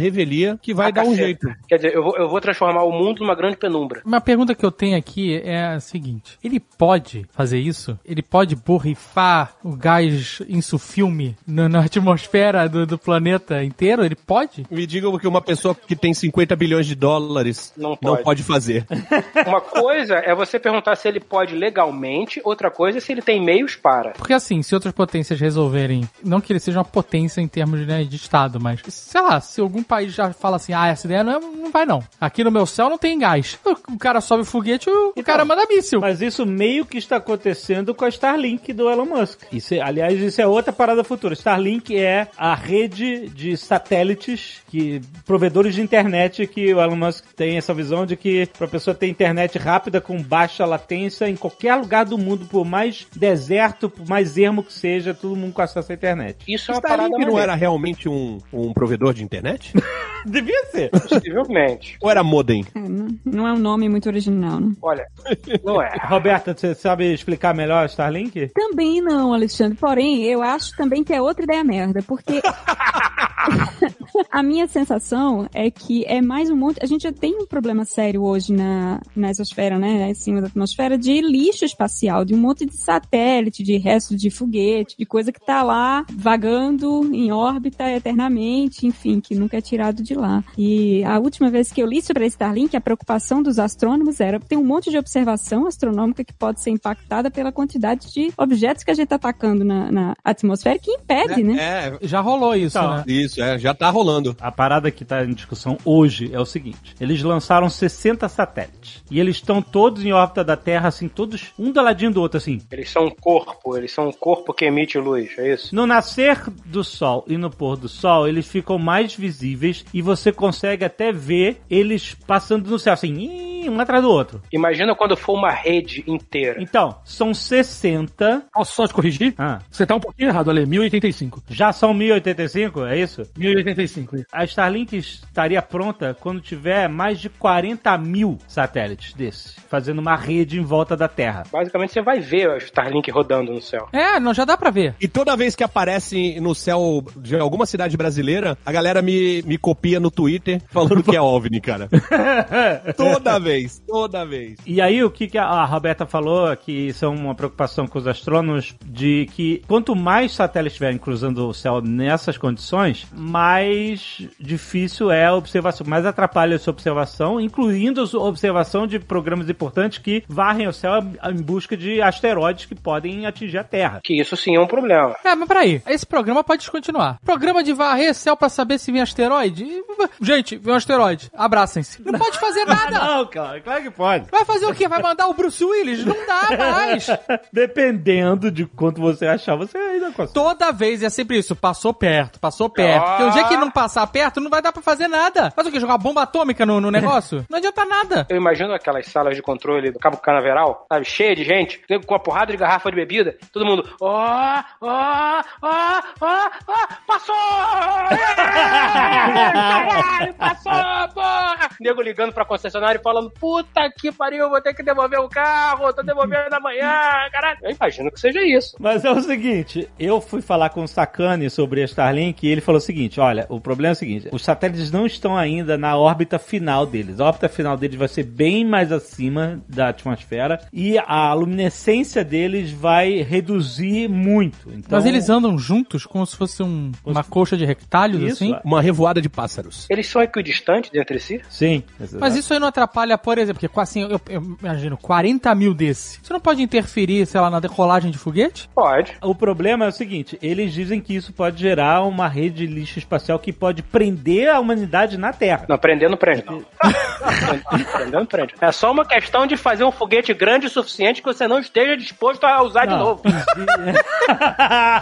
que vai A dar um jeito. Quer dizer, eu vou, eu vou transformar o mundo numa grande penumbra. Uma pergunta que eu tenho aqui é a seguinte: ele pode fazer isso? Ele pode borrifar o gás insufilme na, na atmosfera do, do planeta inteiro? Ele pode? Me digam que uma pessoa que tem 50 bilhões de dólares Não não pode. pode fazer. Uma coisa é você perguntar se ele pode legalmente, outra coisa é se ele tem meios para. Porque assim, se outras potências resolverem, não que ele seja uma potência em termos né, de Estado, mas sei lá, se algum país já fala assim: ah, essa ideia não, é- não vai não. Aqui no meu céu não tem gás. O, cara sobe o foguete, o, o cara manda míssil. Mas isso meio que está acontecendo com a Starlink do Elon Musk. Isso, é- aliás, isso é outra parada futura. Starlink é a rede de satélites que provedores de internet que o Elon Musk tem essa visão de que para pessoa ter internet rápida com baixa latência em qualquer lugar do mundo, por mais deserto, por mais ermo que seja, todo mundo com acesso à internet. Isso é uma parada Starlink não maneira. era realmente um, um provedor de internet? Devia ser. Possivelmente. Ou era modem? É, não, não é um nome muito original, né? Olha, não é. Roberta, você sabe explicar melhor a Starlink? Também não, Alexandre. Porém, eu acho também que é outra ideia merda, porque a minha sensação é que é mais um monte. A gente já tem um problema sério hoje na, na exosfera, né? Acima da atmosfera, de lixo espacial, de um monte de satélite, de resto de foguete, de coisa que tá lá vagando em órbita eternamente, enfim, que nunca é de lá. E a última vez que eu li sobre a Starlink, a preocupação dos astrônomos era tem um monte de observação astronômica que pode ser impactada pela quantidade de objetos que a gente tá atacando na, na atmosfera que impede, né? É, Já rolou isso, Então, né? isso, é, já tá rolando. A parada que está em discussão hoje é o seguinte: eles lançaram 60 satélites e eles estão todos em órbita da Terra, assim, todos um do ladinho do outro, assim. Eles são um corpo, eles são um corpo que emite luz, é isso? No nascer do Sol e no pôr do Sol, eles ficam mais visíveis e você consegue até ver eles passando no céu, assim, um atrás do outro. Imagina quando for uma rede inteira. Então, são 60. Posso só te corrigir? Ah, Você tá um pouquinho errado, Ale. 1085. já são 1085, é isso? 1085, isso. A Starlink estaria pronta quando tiver mais de 40 mil satélites desses, fazendo uma rede em volta da Terra. Basicamente você vai ver o Starlink rodando no céu. É, não, já dá pra ver. E toda vez que aparece no céu de alguma cidade brasileira, a galera me, me copia no Twitter falando que é OVNI, cara. toda vez, toda vez. E aí, o que, que a- a Roberta falou, que isso é uma preocupação com os astrônomos, de que quanto mais satélites estiverem cruzando o céu nessas condições, mais difícil é a observação, mais atrapalha a sua observação, incluindo a sua observação de programas importantes que varrem o céu em busca de asteroides que podem atingir a Terra. Que isso sim é um problema. É, mas peraí, esse programa pode descontinuar. Programa de varrer céu pra saber se vem asteroide? Gente, vem um asteroide. Abracem-se. Não pode fazer nada. Não, claro, claro que pode. Vai fazer o quê? Vai mandar o Bruce Willis? Não dá mais. Dependendo de quanto você achar, você ainda consegue. Toda vez é sempre isso. Passou perto, passou perto. Porque o dia que não passar perto, não vai dar pra fazer nada. Faz o quê? Jogar bomba atômica no, no negócio? Não adianta nada. Eu imagino aquelas salas de controle do Cabo Canaveral, sabe? Cheia de gente, com uma porrada de garrafa de bebida, todo mundo, ó, ó, ó, ó, ó, passou! Caralho, passou, porra! Nego ligando pra concessionária e falando, puta que pariu, vou ter que devolver o carro, tô devolvendo amanhã, caralho. Eu imagino que seja isso. Mas é o seguinte, eu fui falar com o Sakane sobre a Starlink e ele falou o seguinte, olha, o problema é o seguinte, os satélites não estão ainda na órbita final deles. A órbita final deles vai ser bem mais acima da atmosfera e a luminescência deles vai reduzir muito. Então, Mas eles andam juntos como se fosse um- uma colcha de rectalhos, Isso, assim? é. Uma revoada de pássaros. Eles são equidistantes entre si? Sim. Mas isso aí não atrapalha, por exemplo, porque assim, eu, eu imagino, 40 mil desse. Isso não pode interferir, sei lá, na decolagem de foguete? Pode. O problema é o seguinte, eles dizem que isso pode gerar uma rede de lixo espacial que pode prender a humanidade na Terra. Não, prender não prende, não. prender não prende. É só uma questão de fazer um foguete grande o suficiente que você não esteja disposto a usar de Não. novo.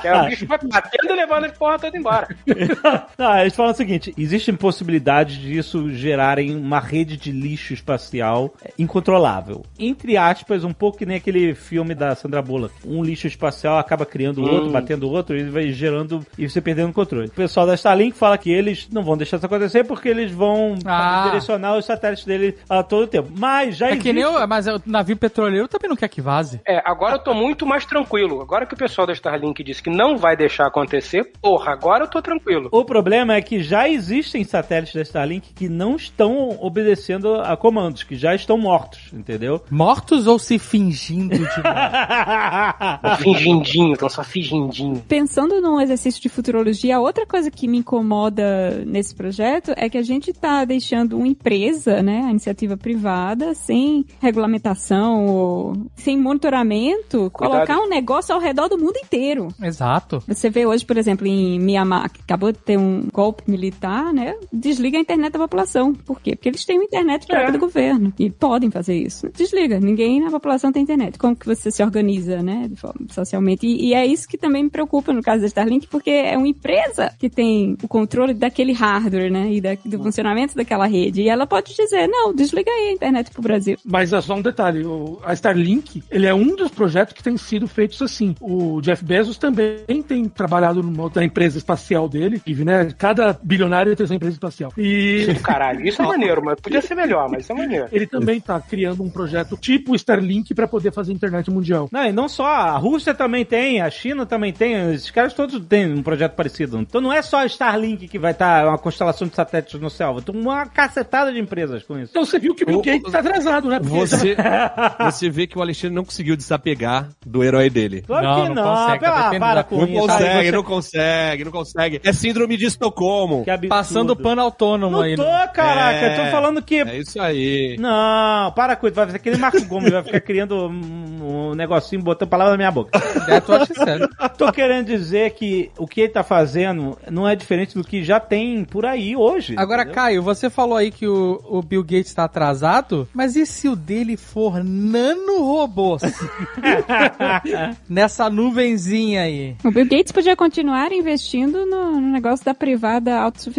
Que aí o bicho vai batendo e levando as porra toda embora. Não, eles falam o seguinte: existem possibilidades disso gerarem uma rede de lixo espacial é, incontrolável. Entre aspas, um pouco que nem aquele filme da Sandra Bullock. Um lixo espacial acaba criando Hum. outro, batendo outro, e vai gerando e você perdendo o controle. O pessoal da Starlink fala que eles não vão deixar isso acontecer porque eles vão Ah. direcionar os satélites dele a todo tempo. Mas já É existe... que nem o, mas o navio petroleiro também não quer que vaze. É, agora eu tô muito mais tranquilo. Agora que o pessoal da Starlink disse que não vai deixar acontecer, porra, agora eu tô tranquilo. O problema é que já existem satélites da Starlink que não estão obedecendo a comandos, que já estão mortos, entendeu? Mortos ou se fingindo de mortos? Tá Fingindinho, estão só fingindinho. Pensando num exercício de futurologia, a outra coisa que me incomoda nesse projeto é que a gente está deixando uma empresa, né, a iniciativa privada, sem regulamentação ou sem monitoramento, colocar um negócio ao redor do mundo inteiro. Exato. Você vê hoje, por exemplo, em Myanmar, que acabou de ter um golpe militar, né? Desliga a internet da população. Por quê? Porque eles têm uma internet própria É. do governo. E podem fazer isso. Desliga. Ninguém na população tem internet. Como que você se organiza, né? Socialmente. E, e é isso que também me preocupa no caso da Starlink, porque é uma empresa que tem o controle daquele hardware, né? E da- do funcionamento daquela rede. E ela pode dizer, não, desliga aí a internet pro Brasil. Mas é só um detalhe, a Starlink, ele é um dos projetos que tem sido feitos assim. O Jeff Bezos também tem trabalhado numa outra empresa espacial dele, né? Cada bilionário tem sua empresa espacial. E Caralho, isso é maneiro, mas podia ser melhor, mas isso é maneiro. ele também tá criando um projeto tipo Starlink para poder fazer internet mundial. Não, e não só, a Rússia também tem, a China também tem, esses caras todos têm um projeto parecido. Então não é só a Starlink que vai estar uma constelação de satélites no céu, tem uma cacetada de empresas com isso. Então você viu que o Bill Gates tá atrasado, né? Porque Você, você vê que o Alexandre não conseguiu desapegar do herói dele. Claro Não, que não não, consegue, pela- tá para com Não isso. consegue, você- não consegue, não consegue. É síndrome de Estocolmo. Que absurdo. Passando o pano autônomo Não aí. tô, né? caraca, É, tô falando que... É isso aí. Não, para com isso, vai ser aquele Marco Gomes, vai ficar criando um, um negocinho, botando palavra na minha boca. É, tu acha sério. Tô querendo dizer que o que ele tá fazendo não é diferente do que já tem por aí hoje. Agora, entendeu? Caio, você falou aí que o, o Bill Gates tá atrasado, mas e se o dele for nanorobôs? Nessa nuvenzinha aí. O Bill Gates podia continuar investindo no, no negócio da privada autossuficiente,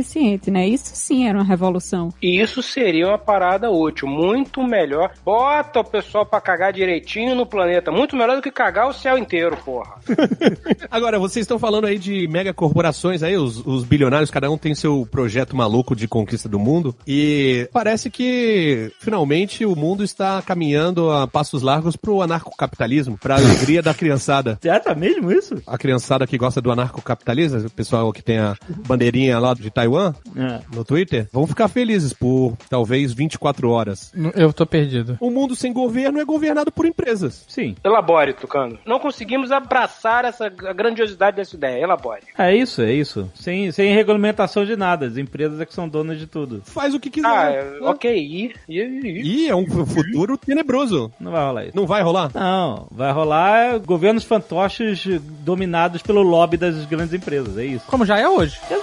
né? Isso sim era uma revolução. E isso seria uma parada útil, muito melhor. Bota o pessoal pra cagar direitinho no planeta, muito melhor do que cagar o céu inteiro, porra. Agora, vocês estão falando aí de mega corporações aí, os, os bilionários, cada um tem seu projeto maluco de conquista do mundo. E parece que finalmente o mundo está caminhando a passos largos pro anarcocapitalismo, pra alegria da criançada. Já tá mesmo isso? A criançada que gosta do anarcocapitalismo, o pessoal que tem a bandeirinha lá de Taiwan É. no Twitter, vão ficar felizes por talvez 24 horas. Eu tô perdido. O mundo sem governo é governado por empresas. Sim. Elabore, Tucano. Não conseguimos abraçar essa grandiosidade dessa ideia. Elabore. É isso, é isso. Sem, sem regulamentação de nada. As empresas é que são donas de tudo. Faz o que quiser. Ah, é, ok. E, e, e, E é um futuro tenebroso. Não vai rolar isso. Não vai rolar? Não, vai rolar governos fantoches dominados pelo lobby das grandes empresas, é isso. Como já é hoje. Vocês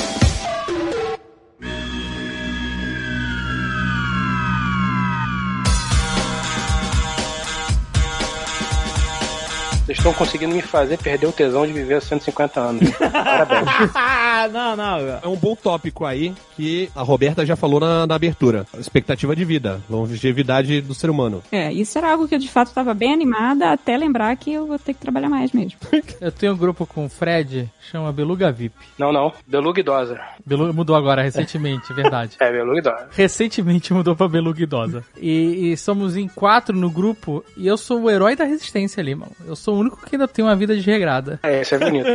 estão conseguindo me fazer perder o tesão de viver 150 anos. Parabéns. Ah, não, não. É um bom tópico aí que a Roberta já falou na, na abertura. Expectativa de vida, longevidade do ser humano. É, isso era algo que eu de fato estava bem animada até lembrar que eu vou ter que trabalhar mais mesmo. Eu tenho um grupo com o Fred, chama Beluga VIP. Não, não. Beluga idosa. Belu mudou agora, recentemente, verdade. É, Beluga idosa. Recentemente mudou pra Beluga Idosa. E, e somos em quatro no grupo e eu sou o herói da resistência ali, mano. Eu sou o único que ainda tem uma vida desregrada. É, isso é bonito.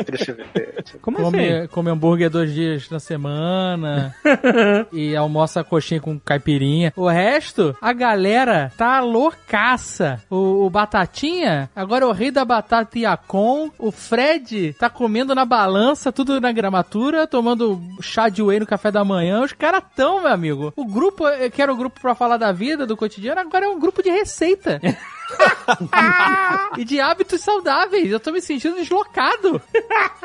Como assim? Come, hambúrguer dois dias na semana e almoça coxinha com caipirinha. O resto, a galera tá loucaça. O, o Batatinha, agora é o rei da batata Iacon. O Fred tá comendo na balança, tudo na gramatura, tomando chá de whey no café da manhã. Os caras tão, meu amigo. O grupo, que era o grupo pra falar da vida, do cotidiano, agora é um grupo de receita. e de hábitos saudáveis. Eu tô me sentindo deslocado.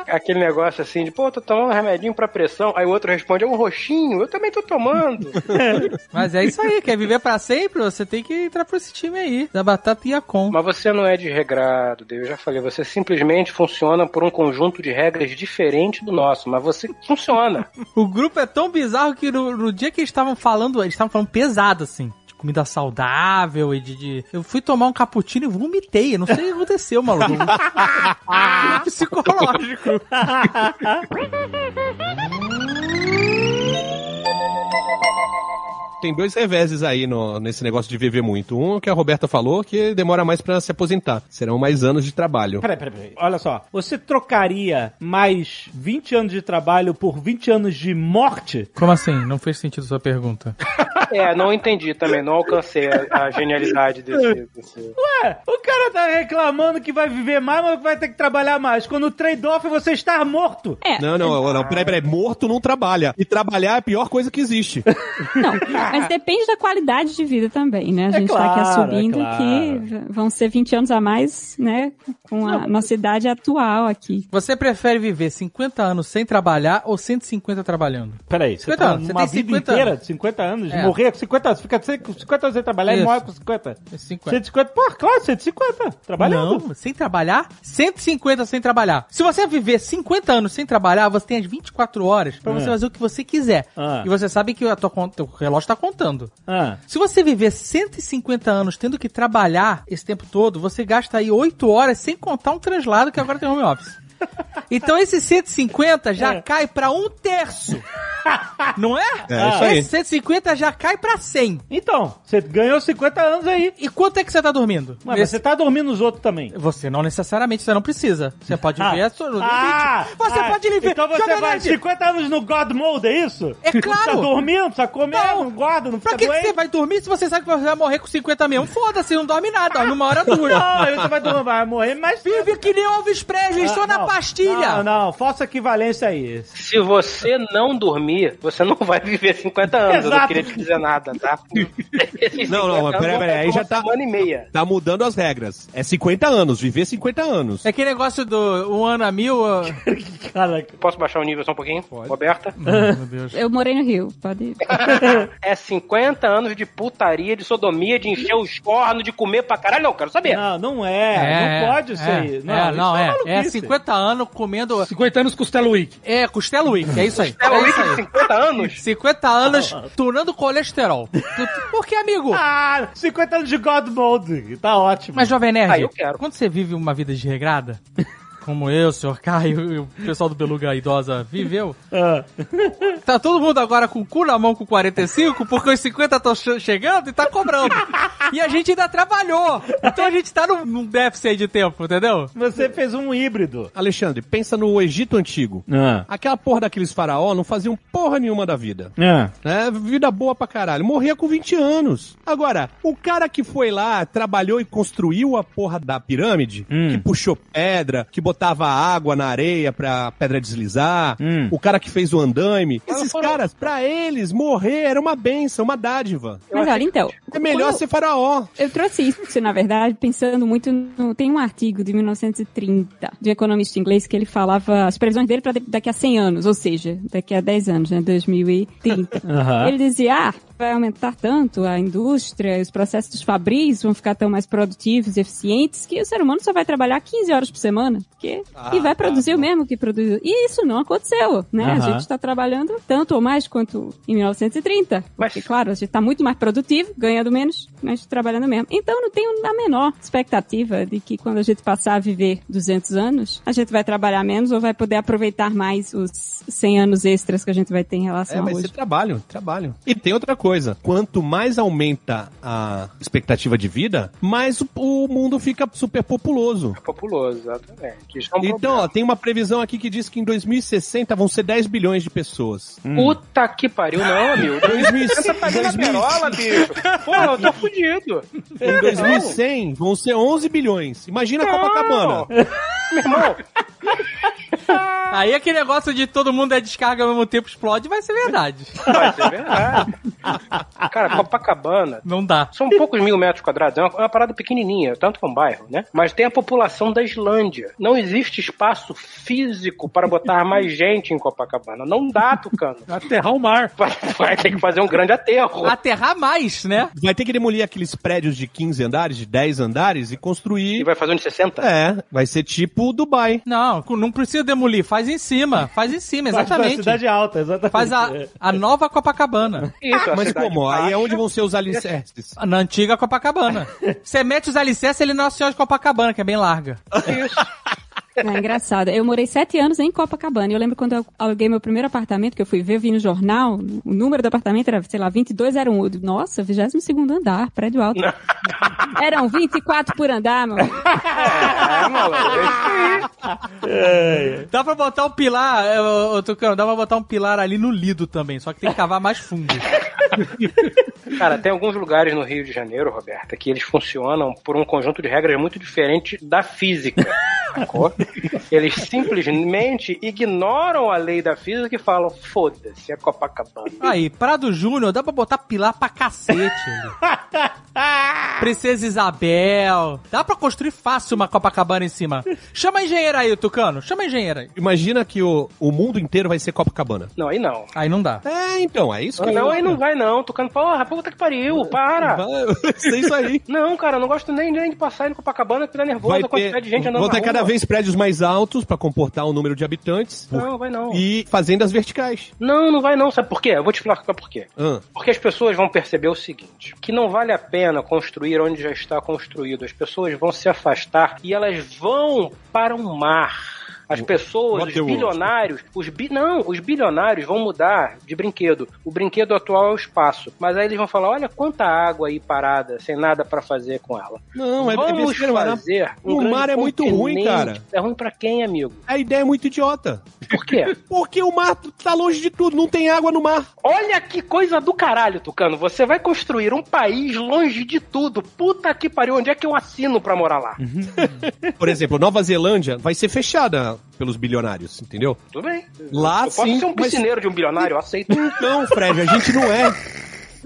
Aquele negócio assim de, pô, tô tomando um remedinho pra pressão. Aí o outro responde, é um roxinho. Eu também tô tomando. Mas é isso aí, quer viver pra sempre? Você tem que entrar pra esse time aí, da Batata Iacon. Mas você não é desregrado, Deus. Eu já falei, você simplesmente funciona por um conjunto de regras diferente do nosso, mas você funciona. O grupo é tão bizarro que no, no dia que eles estavam falando, eles estavam falando pesado assim. Comida saudável e de, de- Eu fui tomar um cappuccino e vomitei. Eu não sei o que aconteceu, maluco. Psicológico. tem dois reveses aí no, nesse negócio de viver muito. Um que a Roberta falou, que demora mais pra se aposentar. Serão mais anos de trabalho. Peraí, peraí, peraí. Olha só. Você trocaria mais 20 anos de trabalho por 20 anos de morte? Como assim? Não fez sentido sua pergunta. É, não entendi também, não alcancei a, a genialidade desse, desse- Ué, o cara tá reclamando que vai viver mais, mas vai ter que trabalhar mais. Quando o trade-off é você estar morto. É, Não, não, não, peraí, peraí. Morto não trabalha. E trabalhar é a pior coisa que existe. Não, mas depende da qualidade de vida também, né? A É gente tá claro, aqui assumindo é claro. que vão ser 20 anos a mais, né? Com a nossa idade atual aqui. Você prefere viver 50 anos sem trabalhar ou 150 trabalhando? Peraí, você 50 tá anos, você uma tem vida 50 inteira, anos. 50 anos, É. morrer com 50 anos, fica 50 anos sem trabalhar e Isso. morre com 50. 50. 150, pô, claro, 150, trabalhando. Não, sem trabalhar, 150 sem trabalhar. Se você viver 50 anos sem trabalhar, você tem as 24 horas pra você É. fazer o que você quiser. Ah. E você sabe que a tua conta, o relógio tá contando. Ah. Se você viver 150 anos tendo que trabalhar esse tempo todo, você gasta aí 8 horas sem contar um translado que agora tem home office. Então esse 150 já É. cai pra um terço. Não é? É, isso aí. Esse 150 já cai pra 100. Então, você ganhou 50 anos aí. E quanto é que você tá dormindo? Ué, mas Nesse- você tá dormindo os outros também. Você não necessariamente, você não precisa. Você pode ver a sua no Ah, limite. Você ah, pode viver. Então você vai Nerd, 50 anos no God Mode, é isso? É Não claro. precisa dormir, não precisa comer, não, Não. guarda, não Pra fica que, que doente. você vai dormir se você sabe que você vai morrer com 50 mesmo? Foda-se, não dorme nada, dorme uma hora dura. Não, aí você vai, dormir, vai morrer mais Vive que nem Elvis Presley, só Ah, na não. Pastilha. Não, não, falsa equivalência aí. Se você não dormir, você não vai viver 50 anos. Eu não Exato. queria te dizer nada, tá? Não, não, 50 mas anos peraí, peraí, aí já tá- semana e meia. Tá mudando as regras. É 50 anos, viver 50 anos. É aquele negócio do um ano a mil. uh, Caraca. Posso baixar o nível só um pouquinho? Roberta? Meu Deus. Eu morei no Rio, pode. É 50 anos de putaria, de sodomia, de encher os cornos, de comer pra caralho. Não, quero saber. Não, não é. não pode é, ser. Não, é, não, isso é. É maluquice. 50 anos comendo. 50 anos Costela Week. É, Costela Week, é isso aí. Ela É isso vive aí. 50 anos? 50 anos tunando colesterol. Por que, amigo? Ah, 50 anos de God Mode. Tá ótimo. Mas, Jovem Nerd, Ah, eu quero. quando você vive uma vida desregrada, como eu, o senhor Caio e o pessoal do Beluga Idosa viveu, Ah. tá todo mundo agora com o cu na mão com 45, porque os 50 estão chegando e tá cobrando. E a gente ainda trabalhou. Então a gente tá num, num déficit aí de tempo, entendeu? Você fez um híbrido. Alexandre, pensa no Egito Antigo. Ah. Aquela porra daqueles faraó não faziam porra nenhuma da vida. Ah. né? Vida boa pra caralho. Morria com 20 anos. Agora, o cara que foi lá, trabalhou e construiu a porra da pirâmide, Hum. que puxou pedra, que botava água na areia pra pedra deslizar, Hum. o cara que fez o andaime, esses caras, pra eles, morrer era uma benção, uma dádiva. Mas olha, então. É melhor ser faraó. Eu trouxe isso, na verdade, pensando muito no. Tem um artigo de 1930 de um economista inglês que ele falava as previsões dele para daqui a 100 anos, ou seja, daqui a 10 anos, né? 2030. Aham. Ele dizia: ah, vai aumentar tanto a indústria, os processos fabris vão ficar tão mais produtivos e eficientes que o ser humano só vai trabalhar 15 horas por semana. Porque, e vai produzir o mesmo que produziu. E isso não aconteceu, né? A Aham. gente está trabalhando tanto ou mais quanto em 1930. Mas- Porque, claro, a gente está muito mais produtivo, ganhando menos, mas trabalhando mesmo. Então, não tenho a menor expectativa de que quando a gente passar a viver 200 anos, a gente vai trabalhar menos ou vai poder aproveitar mais os 100 anos extras que a gente vai ter em É, relação a vai hoje. ser trabalho, trabalho. E tem outra coisa, quanto mais aumenta a expectativa de vida, mais o, o mundo fica super populoso. Populoso, exatamente. É um Então, ó, tem uma previsão aqui que diz que em 2060 vão ser 10 bilhões de pessoas. Puta que pariu, não, amigo. 2000, Você tá indo na 2000, perola, bicho. Porra, eu tô fudido. em 2100 vão ser 11 bilhões. Imagina Não. Copacabana. Meu irmão, Aí aquele negócio de todo mundo é descarga ao mesmo tempo explode vai ser verdade. vai ser verdade. Cara, Copacabana Não dá. são poucos mil metros quadrados, é uma, é uma parada pequenininha, tanto que é um bairro, né? Mas tem a população da Islândia. Não existe espaço físico para botar mais gente em Copacabana. Não dá, Tucano. Aterrar o mar. Vai, vai ter que fazer um grande aterro. Aterrar mais, né? Vai ter que demolir aqueles prédios de 15 andares, de 10 andares e E construir. vai fazer um de 60? É, vai ser tipo Dubai. Não, não precisa demolir, faz em cima, faz em cima, Faz pra exatamente. cidade alta, exatamente. Faz a, a nova Copacabana. Isso, a Mas como? Aí é onde vão ser os alicerces. Na antiga Copacabana. Você mete os alicerces ali na Senhora de Copacabana, que é bem larga. Isso. É engraçado. Eu morei sete anos em Copacabana. E eu lembro quando eu aluguei meu primeiro apartamento, que eu fui ver, eu vi no jornal, o número do apartamento era, sei lá, 2201. Eu Nossa, 22 andar, prédio alto. Eram 24 por andar, meu. É, maluco. Dá pra botar um pilar, é, ô, Tucano, dá pra botar um pilar ali no Lido também, só que tem que cavar mais fundo. Cara, tem alguns lugares no Rio de Janeiro, Roberta, que eles funcionam por um conjunto de regras muito diferente da física. Sacou? Eles simplesmente ignoram a lei da física e falam: foda-se, é Copacabana. Aí, Prado Júnior, dá pra botar pilar pra cacete. Princesa Isabel. Dá pra construir fácil uma Copacabana em cima. Chama a engenheira aí, Tucano. Chama a engenheira aí. Imagina que o, o mundo inteiro vai ser Copacabana. Não, aí não. Aí não dá. É, então, é isso que Não, aí não vai não. Tocando, porra, puta que pariu, para. É isso aí. Não, cara, eu não gosto nem, nem de passar em Copacabana, que tá nervoso Vai a quantidade ter, de gente andando na ter rua. Cada vez prédios mais altos pra comportar o número de habitantes. Não, vai não. E fazendas verticais. Não, não vai não. Sabe por quê? Eu vou te explicar por quê. Ah. Porque as pessoas vão perceber o seguinte: que não vale a pena construir onde já está construído. As pessoas vão se afastar e elas vão para o mar. As pessoas, os bilionários, os bi... não, os bilionários vão mudar de brinquedo. O brinquedo atual é o espaço. Mas aí eles vão falar: olha quanta água aí parada, sem nada pra fazer com ela. Não, é- é Vamos besteira, mas fazer. um o mar é muito ruim, cara. É ruim pra quem, amigo? A ideia é muito idiota. Por quê? Porque o mar tá longe de tudo, não tem água no mar. Olha que coisa do caralho, Tucano. Você vai construir um país longe de tudo. Puta que pariu, onde é que eu assino pra morar lá? Por exemplo, Nova Zelândia vai ser fechada pelos bilionários, entendeu? Tudo bem. Lá eu posso sim, ser um mas- piscineiro de um bilionário, eu aceito. Não, Fred, a gente não é.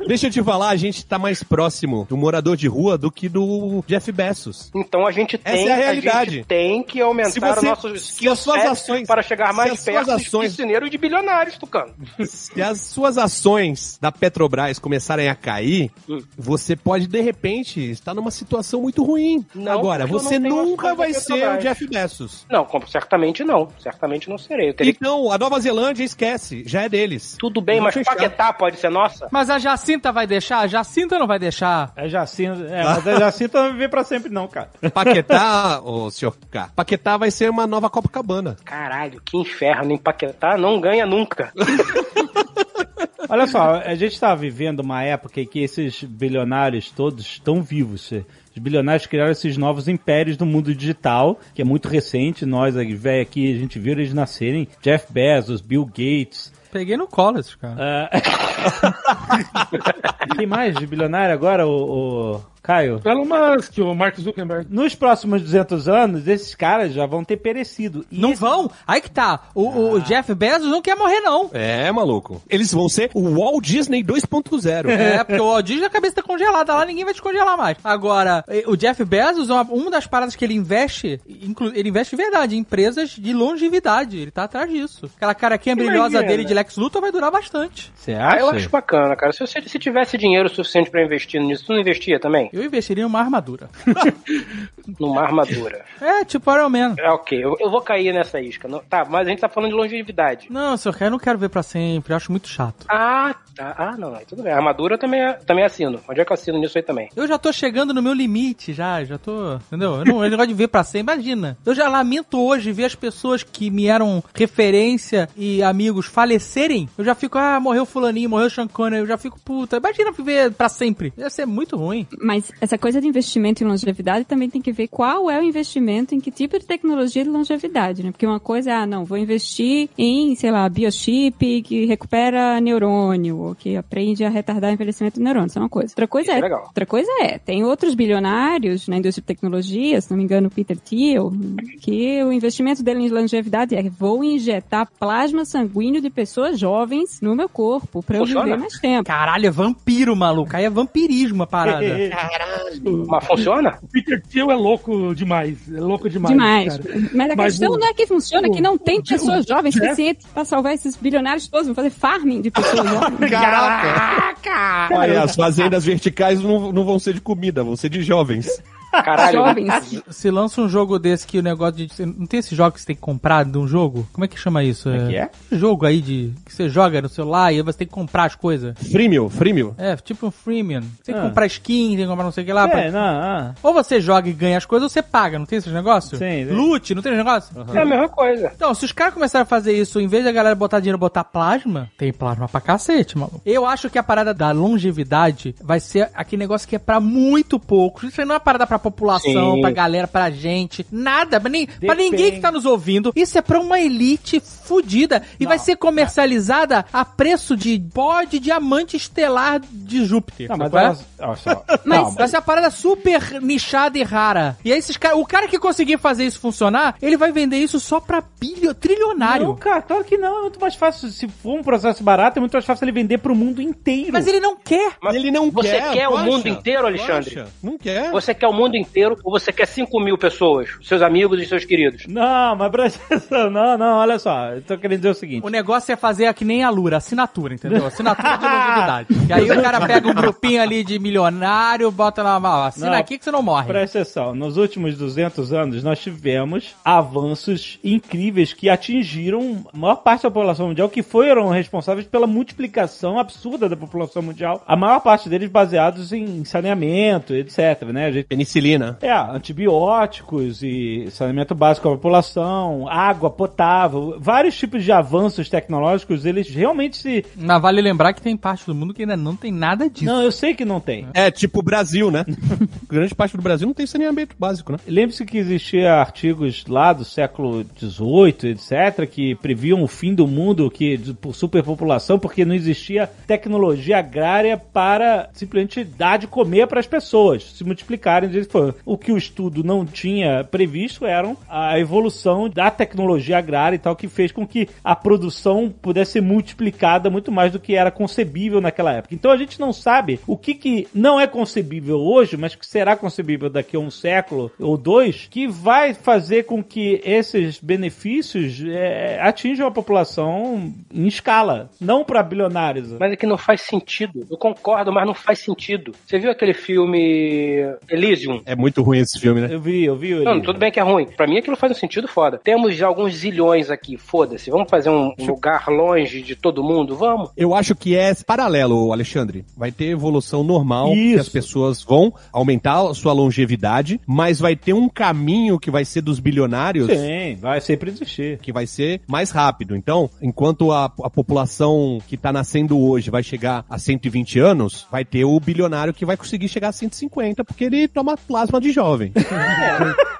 Deixa eu te falar, a gente tá mais próximo do morador de rua do que do Jeff Bezos. Então a gente Essa tem, é a realidade. gente tem que aumentar Se você- o nosso se skill as suas ações- para chegar mais perto ações- piscineiro e de bilionários, Tucano. Se as suas ações da Petrobras começarem a cair, Hum. você pode, de repente, estar numa situação muito ruim. Não, Agora, você nunca vai ser o. Jeff Bezos. Não, certamente não. Certamente não serei. Eu teria que... Então, a Nova Zelândia, esquece, já é deles. Tudo bem, Vamos mas fechar. Paquetá pode ser nossa? Mas a Jacinta vai deixar? A Jacinta não vai deixar. É Jacinta, é, mas a Jacinta não vai viver pra sempre não, cara. Paquetá, ô senhor K, Paquetá vai ser uma nova Copacabana. Caralho, que inferno em Paquetá. Não ganha nunca. Olha só, a gente tá vivendo uma época em que esses bilionários todos estão vivos. Os bilionários criaram esses novos impérios do mundo digital, que é muito recente. Nós, velho, aqui, a gente viu eles nascerem. Jeff Bezos, Bill Gates. Peguei no colo esses caras. É... Quem mais de bilionário agora, o, o Caio? Elon Musk, o Mark Zuckerberg. Nos próximos 200 anos, esses caras já vão ter perecido. E Não esse- vão? Aí que tá. O, o Jeff Bezos não quer morrer, não. É, maluco. Eles vão ser o Walt Disney 2.0. É, porque o Walt Disney a cabeça tá congelada lá, ninguém vai descongelar mais. Agora, o Jeff Bezos, uma, uma das paradas que ele investe, inclu- ele investe de verdade em empresas de longevidade. Ele tá atrás disso. Aquela caraquinha brilhosa dele de Lex Luthor vai durar bastante. Você Ah, acha? eu acho bacana, cara. Se você se tivesse dinheiro suficiente pra investir nisso, tu não investia também? Eu investiria em uma armadura. Numa armadura. É, tipo Iron Man. É, ok, eu, eu vou cair nessa isca. Não- tá, mas a gente tá falando de longevidade. Não, senhor, eu não quero ver pra sempre, eu acho muito chato. Ah, tá. Ah, não, tudo bem. A armadura eu também, também assino. Onde é que eu assino nisso aí também? Eu já tô chegando no meu limite, já, já tô, entendeu? Eu não eu não gosto de ver pra sempre, imagina. Eu já lamento hoje ver as pessoas que me eram referência e amigos falecerem. Eu já fico, ah, morreu fulaninho, morreu Sean Connery, eu já fico, puta, imagina viver pra sempre. Ia ser muito ruim. Mas essa coisa de investimento em longevidade também tem que ver qual é o investimento em que tipo de tecnologia de longevidade, né? Porque uma coisa é, ah, não, vou investir em, sei lá, biochip que recupera neurônio, ou que aprende a retardar o envelhecimento do neurônio, isso é uma coisa. Outra coisa é é, legal. outra coisa é, tem outros bilionários na indústria de tecnologia, se não me engano, o Peter Thiel, que o investimento dele em longevidade é, vou injetar plasma sanguíneo de pessoas jovens no meu corpo pra eu viver mais tempo. Caralho, é vampiro, maluco. Aí é vampirismo a parada. Mas funciona? O Peter Thiel é louco demais. É louco demais. Demais. cara. Mas a Mas questão o- não é que funciona, é que não tem o- pessoas jovens é. suficientes pra salvar esses bilionários todos. Vão fazer farming de pessoas jovens. Caraca! Olha, as fazendas verticais não, não vão ser de comida, vão ser de jovens. Caralho, Jovens. Se lança um jogo desse que o negócio de. Não tem esse jogo que você tem que comprar de um jogo? Como é que chama isso? Como é que é? Jogo aí de. que você joga no celular e aí você tem que comprar as coisas. Freemium, freemium. É, tipo um freemium. Você tem que Ah. comprar skin, tem que comprar não sei o que lá. pra- É, não, ah. Ou você joga e ganha as coisas, ou você paga, não tem esses negócios? Sim, sim. Loot, não tem esse negócio? é a mesma coisa. Então, se os caras começarem a fazer isso, em vez da galera botar dinheiro, botar plasma, tem plasma pra cacete, maluco. Eu acho que a parada da longevidade vai ser aquele negócio que é pra muito poucos. Isso aí não é uma parada pra população, Sim. pra galera, pra gente, nada, pra, nem, pra ninguém que tá nos ouvindo. Isso é pra uma elite fudida e vai ser comercializada a preço de pó de diamante estelar de Júpiter. Não, mas qual é? olha, só. Mas-. Vai ser uma parada super nichada e rara. E aí esses caras, o cara que conseguir fazer isso funcionar, ele vai vender isso só pra bilho, trilionário. Não, cara, claro que não. É muito mais fácil. Se for um processo barato, é muito mais fácil ele vender pro mundo inteiro. Mas ele não quer. Mas Ele não você quer. quer o poxa, mundo inteiro, Alexandre? poxa, Não quer. Você quer o mundo inteiro ou você quer 5 mil pessoas? Seus amigos e seus queridos? Não, mas presta atenção. Não, não, olha só. Eu tô querendo dizer o seguinte. O negócio é fazer que nem a Lura, assinatura, entendeu? Assinatura de longevidade. E aí o cara pega um grupinho ali de milionário, bota lá, ó, assina Não. aqui que você não morre. Presta atenção, nos últimos 200 anos nós tivemos avanços incríveis que atingiram a maior parte da população mundial, que foram responsáveis pela multiplicação absurda da população mundial. A maior parte deles baseados em saneamento, etc, né? A gente Penicilina. É, antibióticos e saneamento básico da população, água potável, vários tipos de avanços tecnológicos, eles realmente se. Mas vale lembrar que tem parte do mundo que ainda não tem nada disso. Não, eu sei que não tem. É tipo o Brasil, né? Grande parte do Brasil não tem saneamento básico, né? Lembre-se que existia artigos lá do século XVIII, etc., que previam o fim do mundo que, por superpopulação, porque não existia tecnologia agrária para simplesmente dar de comer para as pessoas se multiplicarem. de jeito que for. O que o estudo não tinha previsto eram a evolução da tecnologia agrária e tal, que fez com que a produção pudesse ser multiplicada muito mais do que era concebível naquela época. Então a gente não sabe o que, que não é concebível hoje, mas que será concebível daqui a um século ou dois, que vai fazer com que esses benefícios é, atinjam a população em escala, não para bilionários. Mas é que não faz sentido. Eu concordo, mas não faz sentido. Você viu aquele filme Elysium? É muito ruim esse filme, né? Eu vi, eu vi. Não, tudo bem que é ruim. Pra mim aquilo faz um sentido foda. Temos já alguns zilhões aqui, foda-se. Vamos fazer um lugar longe de todo mundo? Vamos. Eu acho que é paralelo, Alexandre. Vai ter evolução normal, que as pessoas vão aumentar a sua longevidade, mas vai ter um caminho que vai ser dos bilionários. Sim, vai sempre existir. Que vai ser mais rápido. Então, enquanto a, a população que tá nascendo hoje vai chegar a 120 anos, vai ter o bilionário que vai conseguir chegar a 150, porque ele toma plasma de jovem.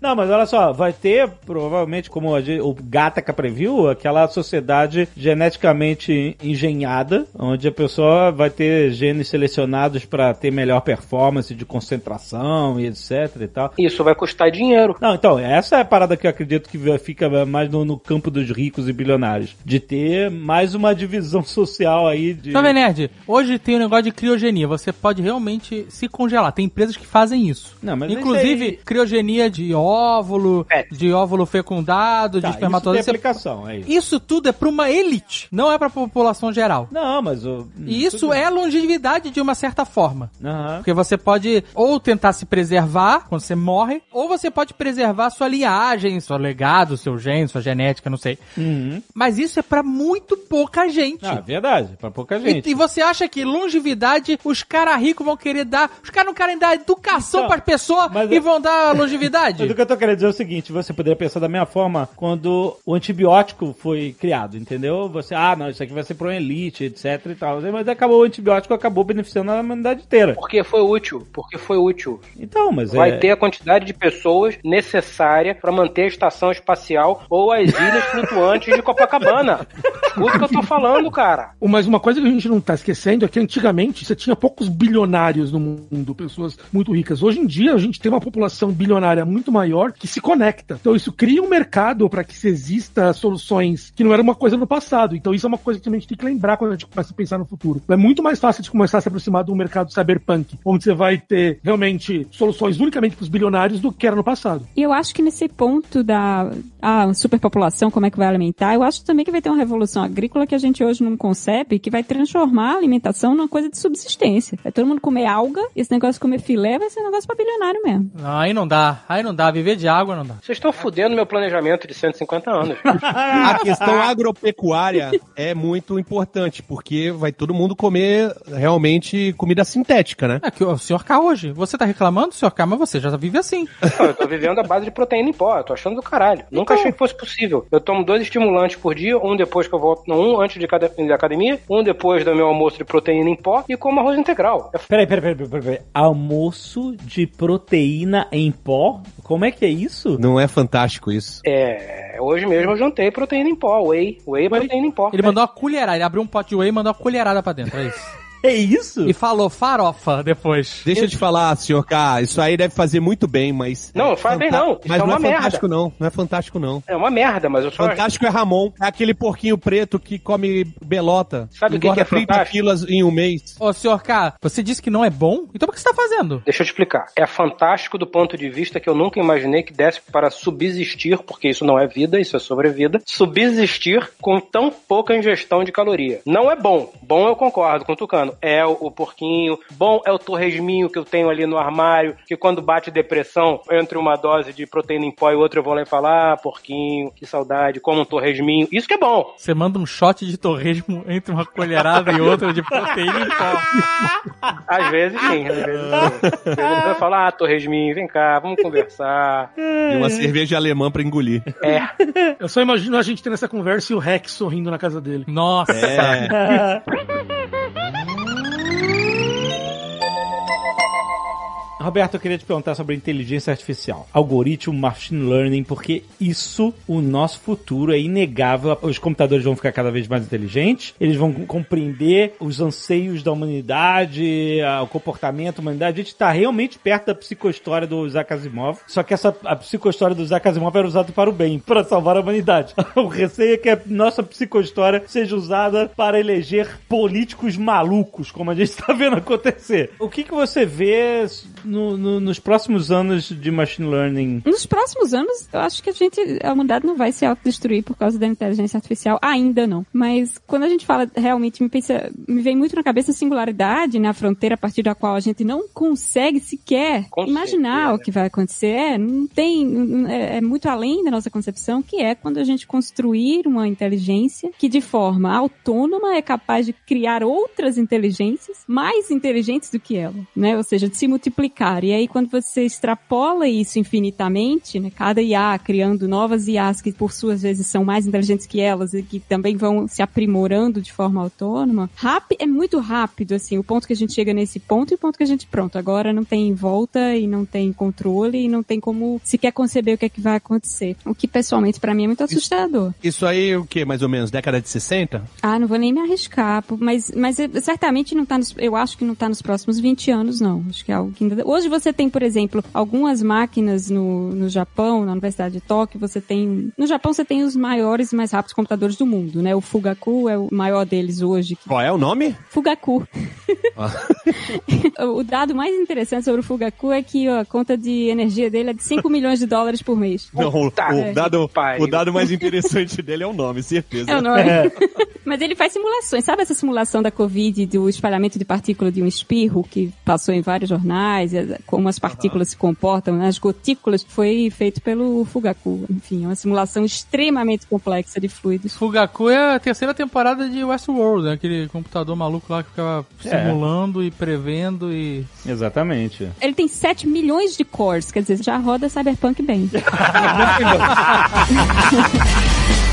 Não, mas olha só, vai ter, provavelmente, como a o Gataca previu, aquela sociedade geneticamente engenhada, onde a pessoa vai ter genes selecionados para ter melhor performance de concentração e etc e tal. Isso vai custar dinheiro. Não, então, essa é a parada que eu acredito que fica mais no, no campo dos ricos e bilionários. De ter mais uma divisão social aí de. Jovem Nerd, hoje tem um negócio de criogenia. Você pode realmente se congelar. Tem empresas que fazem isso. Não, mas Inclusive, aí- criogenia de óvulo, de óvulo fecundado, de Tá, isso tem espermatozoide. Você- aplicação, é isso. Isso tudo é pra uma elite, não é pra população geral. Não, mas o. E isso é longevidade de uma certa forma. Aham. Porque você pode ou tentar se preservar quando você morre, ou você pode preservar sua linhagem, seu legado, seu gene, sua genética, não sei. Uhum. Mas isso é pra muito pouca gente. Ah, verdade, pra pouca gente. E, e você acha que longevidade, os caras ricos vão querer dar. Os caras não querem dar educação Então, pras pessoas mas e eu- vão dar longevidade? Que eu tô querendo dizer é o seguinte, você poderia pensar da mesma forma quando o antibiótico foi criado, entendeu? Você, ah, não, isso aqui vai ser pra uma elite, etc e tal. Mas acabou o antibiótico, acabou beneficiando a humanidade inteira. Porque foi útil. Porque foi útil. Então, mas Vai é... ter a quantidade de pessoas necessária pra manter a estação espacial ou as ilhas flutuantes de Copacabana. Escuta o que eu tô falando, cara. Mas uma coisa que a gente não tá esquecendo é que antigamente você tinha poucos bilionários no mundo, pessoas muito ricas. Hoje em dia a gente tem uma população bilionária muito maior maior que se conecta. Então isso cria um mercado para que se exista soluções que não era uma coisa no passado. Então isso é uma coisa que a gente tem que lembrar quando a gente começa a pensar no futuro. É muito mais fácil de começar a se aproximar de um mercado cyberpunk, onde você vai ter realmente soluções unicamente para os bilionários do que era no passado. E eu acho que nesse ponto da ah, superpopulação, como é que vai alimentar, eu acho também que vai ter uma revolução agrícola que a gente hoje não concebe, que vai transformar a alimentação numa coisa de subsistência. Vai todo mundo comer alga, e esse negócio de comer filé vai ser um negócio pra bilionário mesmo. Não, aí não dá. Aí não dá. Viver de água não dá. Vocês estão fudendo meu planejamento de 150 anos. A questão agropecuária é muito importante, porque vai todo mundo comer realmente comida sintética, né? É que o senhor K hoje. Você tá reclamando, senhor K, mas você já vive assim. Não, eu tô vivendo a base de proteína em pó. Eu tô achando do caralho. Nunca achei que fosse possível. Eu tomo dois estimulantes por dia, um depois que eu volto, não, um antes de cada da academia, um depois do meu almoço de proteína em pó e como arroz integral. É Peraí, peraí, peraí, peraí, peraí. Almoço de proteína em pó? Como é que é isso? Não é fantástico isso? É, hoje mesmo eu jantei proteína em pó, whey, whey proteína em pó. Ele mandou uma colherada, ele abriu um pote de whey e mandou uma colherada pra dentro, é isso. É isso? E falou farofa depois. Deixa eu te falar, senhor K, isso aí deve fazer muito bem, mas. Não, não faz bem não. Isso Mas é não uma é fantástico, não. Não é fantástico, não. É uma merda, mas eu só Fantástico é Ramon. É aquele porquinho preto que come belota. Sabe o que que é 30 fantástico? quilos em um mês. Ô, senhor K, você disse que não é bom? Então por que você tá fazendo? Deixa eu te explicar. É fantástico do ponto de vista que eu nunca imaginei que desse para subsistir, porque isso não é vida, isso é sobrevida, subsistir com tão pouca ingestão de caloria. Não é bom. Bom eu concordo com o Tucano. É o, o porquinho. Bom é o torresminho que eu tenho ali no armário, que quando bate depressão, entre uma dose de proteína em pó e outra, eu vou lá e falar, ah, porquinho, que saudade, como um torresminho. Isso que é bom. Você manda um shot de torresmo entre uma colherada e outra de proteína em pó. Às vezes sim, às vezes sim. Eu falo, ah, torresminho, vem cá, vamos conversar. E uma cerveja alemã pra engolir. É. Eu só imagino a gente tendo essa conversa e o Rex sorrindo na casa dele. Nossa. É. Roberto, eu queria te perguntar sobre inteligência artificial, algoritmo, machine learning, porque isso, o nosso futuro é inegável. Os computadores vão ficar cada vez mais inteligentes, eles vão compreender os anseios da humanidade, o comportamento da humanidade. A gente está realmente perto da psicohistória do Isaac Asimov, só que essa a psicohistória do Isaac Asimov era usada para o bem, para salvar a humanidade. o receio é que a nossa psicohistória seja usada para eleger políticos malucos, como a gente está vendo acontecer. O que, que você vê no- no- nos próximos anos de machine learning? Nos próximos anos, eu acho que a gente, a humanidade não vai se autodestruir por causa da inteligência artificial, ainda não. Mas quando a gente fala realmente, me, pensa, me vem muito na cabeça a singularidade, né, a fronteira a partir da qual a gente não consegue sequer Com imaginar certeza. o que vai acontecer. É, não tem, é, é muito além da nossa concepção, que é quando a gente construir uma inteligência que de forma autônoma é capaz de criar outras inteligências mais inteligentes do que ela, né? Ou seja, de se multiplicar. E aí quando você extrapola isso infinitamente, né? Cada IA criando novas IAs que por suas vezes são mais inteligentes que elas e que também vão se aprimorando de forma autônoma, rápido, é muito rápido, assim, o ponto que a gente chega nesse ponto e o ponto que a gente, pronto, agora não tem volta e não tem controle e não tem como sequer conceber o que é que vai acontecer. O que pessoalmente pra mim é muito assustador. Isso aí, o que, mais ou menos? Década de 60? Ah, não vou nem me arriscar, mas, mas eh, certamente não tá nos, eu acho que não tá nos próximos 20 anos, não. Acho que é algo que ainda, hoje você tem, por exemplo, algumas máquinas no, no Japão, na Universidade de Tóquio, você tem, no Japão você tem os maiores e mais rápidos computadores do mundo, né? O Fugaku é o maior deles hoje. Qual é o nome? Fugaku. o dado mais interessante sobre o Fugaku é que ó, a conta de energia dele é de 5 milhões de dólares por mês. Não, o, dado, o dado mais interessante dele é o nome, certeza. É o nome. Mas ele faz simulações. Sabe essa simulação da Covid, do espalhamento de partícula de um espirro, que passou em vários jornais, como as partículas se comportam, né? as gotículas, foi feito pelo Fugaku. Enfim, é uma simulação extremamente complexa de fluidos. Fugaku é a terceira temporada de Westworld, né? aquele computador maluco lá que ficava É. simulando e prevendo e... Exatamente. Ele tem 7 milhões de cores, quer dizer, já roda Cyberpunk bem.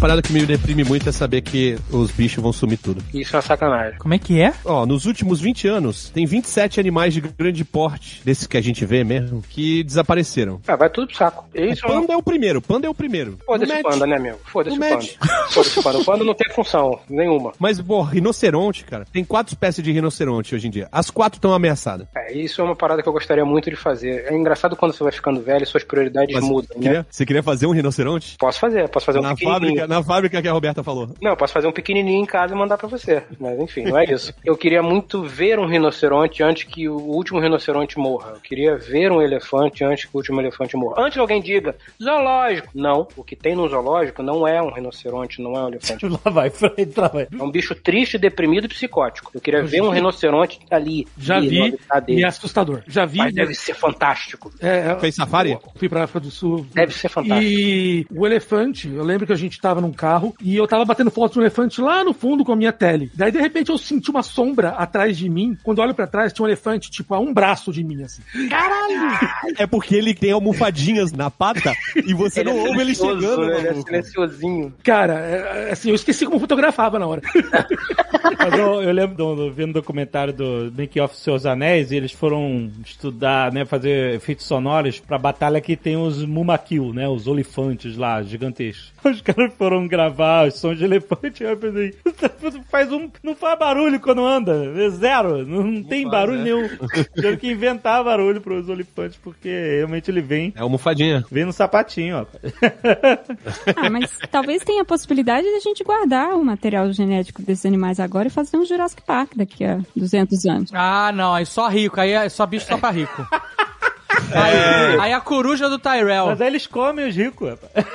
parada que me deprime muito é saber que os bichos vão sumir tudo. Isso é uma sacanagem. Como é que é? Ó, nos últimos 20 anos, tem 27 animais de grande porte, desses que a gente vê mesmo, que desapareceram. Ah, vai tudo pro saco. Isso o panda é o primeiro, o panda é o primeiro. Foda-se o panda, né, meu? Foda-se o panda. Foda-se o panda. O panda não tem função nenhuma. Mas, pô, rinoceronte, cara. Tem quatro espécies de rinoceronte hoje em dia. As quatro estão ameaçadas. É, isso é uma parada que eu gostaria muito de fazer. É engraçado quando você vai ficando velho, suas prioridades Mas mudam, né? queria- você queria fazer um rinoceronte? Posso fazer, posso fazer um na pequenininho. fábrica, na fábrica que a Roberta falou. Não, eu posso fazer um pequenininho em casa e mandar pra você. Mas enfim, não é isso. Eu queria muito ver um rinoceronte antes que o último rinoceronte morra. Eu queria ver um elefante antes que o último elefante morra. Antes que alguém diga, zoológico. Não, o que tem no zoológico não é um rinoceronte, não é um elefante. Lá vai, lá vai. É um bicho triste, deprimido e psicótico. Eu queria ver um rinoceronte ali. Já vi e é assustador. Já vi. Mas deve ser fantástico. É, é, Fez safari? fui pra África do Sul. Deve ser fantástico. E o elefante, eu lembro que a gente tava num carro e eu tava batendo foto do elefante lá no fundo com a minha tele. Daí, de repente, eu senti uma sombra atrás de mim. Quando eu olho pra trás, tinha um elefante, tipo, a um braço de mim, assim. É porque ele tem almofadinhas na pata e você não ouve ele chegando, né? Ele é silenciosinho. Cara, é, é, assim, eu esqueci como fotografava na hora. Mas eu, eu lembro do, do, vendo o documentário do Make Off Seus Anéis e eles foram estudar, né, fazer efeitos sonoros pra batalha que tem os Mumakil, né, os olifantes lá, gigantescos. Os caras foram gravar os sons de elefante eu pensei, faz um, não faz barulho quando anda, é zero, não, não tem faz, barulho né? nenhum. Tiveram que inventar barulho pros olifantes porque realmente ele vem, É almofadinha. vem no sapatinho, ó. Ah, mas talvez tenha a possibilidade de a gente guardar o material genético desses animais agora e fazer um Jurassic Park daqui a 200 anos. Ah, não, aí só rico, aí é só bicho só pra rico. Aí, aí a coruja do Tyrell. Mas aí eles comem os ricos, rapaz.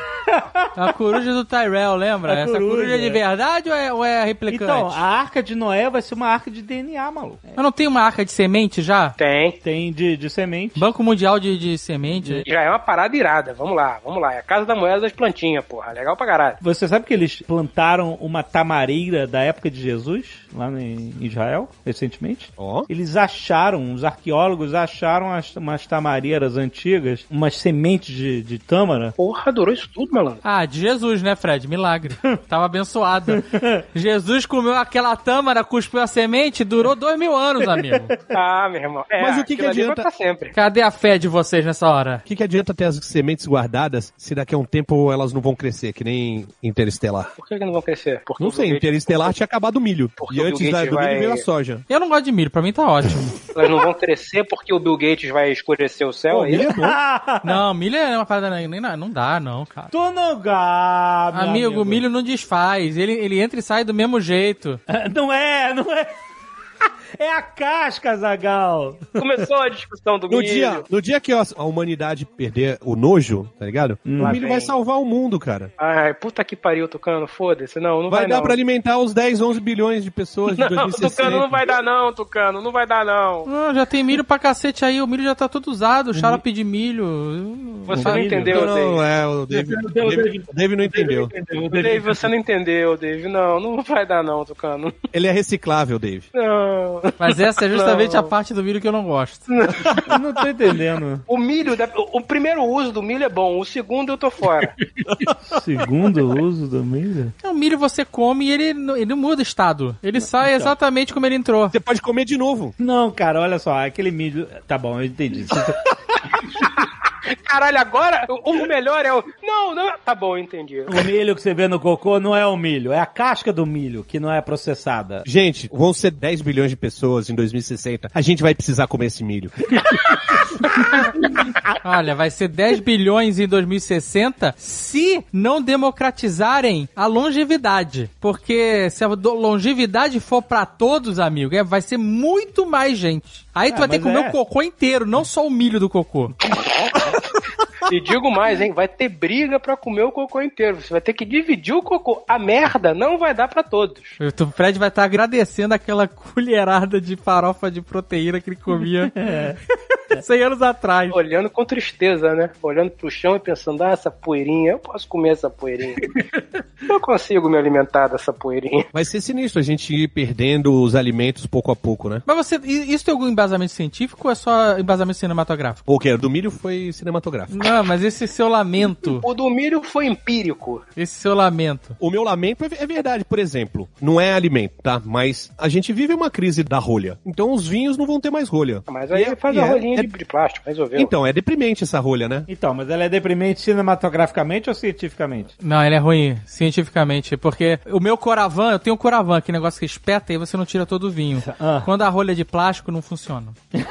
A coruja do Tyrell, lembra? A Essa coruja. coruja é de verdade ou é, ou é replicante? Então, a arca de Noé vai ser uma arca de DNA, maluco. Eu não tenho uma arca de semente já? Tem. Tem de, de semente. Banco Mundial de, de Semente. Já é uma parada irada. Vamos lá, vamos lá. É a casa da moeda das plantinhas, porra. Legal pra caralho. Você sabe que eles plantaram uma tamareira da época de Jesus, lá em Israel, recentemente? Ó. Eles acharam, os arqueólogos acharam as, umas tamareiras antigas, umas sementes de, de tâmara. Porra, adorou isso tudo, malandro. Ah, de Jesus, né, Fred? Milagre. Tava abençoada. Jesus comeu aquela tâmara, cuspiu a semente, durou dois mil anos, amigo. Ah, meu irmão. É, Mas o que que adianta? sempre. Cadê a fé de vocês nessa hora? O que, que adianta ter as sementes guardadas se daqui a um tempo elas não vão crescer, que nem Interestelar? Por que, que não vão crescer? Porque Não sei, Interestelar tinha acabado o milho. Porque E o Bill antes da, Gates do milho vai- veio a soja. Eu não gosto de milho, pra mim tá ótimo. Elas não vão crescer porque o Bill Gates vai escurecer o céu. Pô, aí? milho é bom. Não, milho é uma parada nem, nem não dá, não, cara. Tu não meu Amigo, o milho não desfaz. Ele, ele entra e sai do mesmo jeito. Não é, não é. É a casca, Zagal. Começou a discussão do No milho. dia, no dia que a humanidade perder o nojo, tá ligado? o Lá milho vem. vai salvar o mundo, cara. Ai, puta que pariu, Tucano. Foda-se. Não, não vai, Vai dar não. pra alimentar os 10, 11 bilhões de pessoas de Não, 2060. Tucano, não vai dar não, Tucano. Não vai dar não. Não, já tem milho pra cacete aí. O milho já tá todo usado. Xarope de milho. Você não milho. entendeu, Não, Dave. não, é, o o o David não entendeu. Dave, você não entendeu, Dave. Não, não vai dar não, Tucano. Ele é reciclável, Dave. Não. Mas essa é justamente Não. a parte do milho que eu não gosto. Eu não tô entendendo. O milho, da- o primeiro uso do milho é bom, o segundo eu tô fora. Segundo uso do milho? Então, o milho você come e ele, não- ele não muda estado. Ele sai exatamente como ele entrou. Você pode comer de novo. Não, cara, olha só, aquele milho. Tá bom, eu entendi. Caralho, agora o, o melhor é o. Não, não. Tá bom, entendi. O milho que você vê no cocô não é o milho, é a casca do milho que não é processada. Gente, vão ser 10 bilhões de pessoas em 2060. A gente vai precisar comer esse milho. Olha, vai ser 10 bilhões em 2060 se não democratizarem a longevidade. Porque se a longevidade for pra todos, amigo, é, vai ser muito mais gente. Aí tu É, vai ter que comer é. o cocô inteiro, não só o milho do cocô. E digo mais, hein? Vai ter briga pra comer o cocô inteiro. Você vai ter que dividir o cocô. A merda não vai dar pra todos. O Fred vai estar agradecendo aquela colherada de farofa de proteína que ele comia. 100 anos atrás. Olhando com tristeza, né? Olhando pro chão e pensando, ah, essa poeirinha, eu posso comer essa poeirinha. eu consigo me alimentar dessa poeirinha. Vai ser sinistro a gente ir perdendo os alimentos pouco a pouco, né? Mas você, isso tem algum embasamento científico ou é só embasamento cinematográfico? O que? Do milho foi cinematográfico. Não, mas esse seu lamento, O do milho foi empírico. esse seu lamento. O meu lamento é, é verdade, por exemplo. Não é alimento, tá? Mas a gente vive uma crise da rolha. Então os vinhos não vão ter mais rolha. Mas aí E é- faz a é- rolinha é- de, de plástico, resolveu. Então, é deprimente essa rolha, né? Então, mas ela é deprimente cinematograficamente ou cientificamente? Não, ele é ruim cientificamente, porque o meu Coravan, eu tenho um Coravan, que negócio que espeta e você não tira todo o vinho. Ah. Quando a rolha é de plástico, não funciona.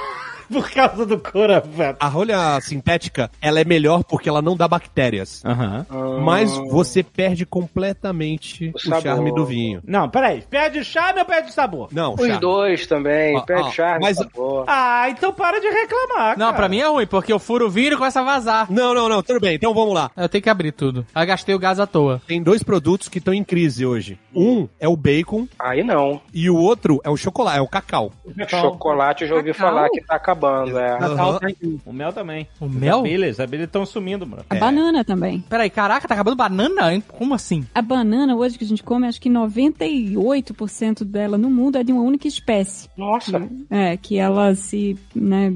Por causa do coração. A rolha sintética, ela é melhor porque ela não dá bactérias. Aham. Mas você perde completamente o, sabor. charme do vinho. Não, peraí. Perde o charme ou perde o sabor? Não, Os charme. dois também, Ó, perde ó, charme, mas- sabor. Ah, então para de reclamar, Não, cara. pra mim é ruim, porque eu furo o vinho e começa a vazar. Não, não, não, tudo bem. Então vamos lá. Eu tenho que abrir tudo. Aí gastei o gás à toa. Tem dois produtos que estão em crise hoje. Um é o bacon Aí não. e o outro é o chocolate, é o cacau. Chocolate eu já ouvi Cacau? falar que tá acabando, é. Aham. O mel também. O As mel? abelhas, as abelhas estão sumindo, mano. A banana também. Peraí, caraca, tá acabando banana? Como assim? A banana hoje que a gente come, acho que 98% dela no mundo é de uma única espécie. Nossa. É, que ela se né,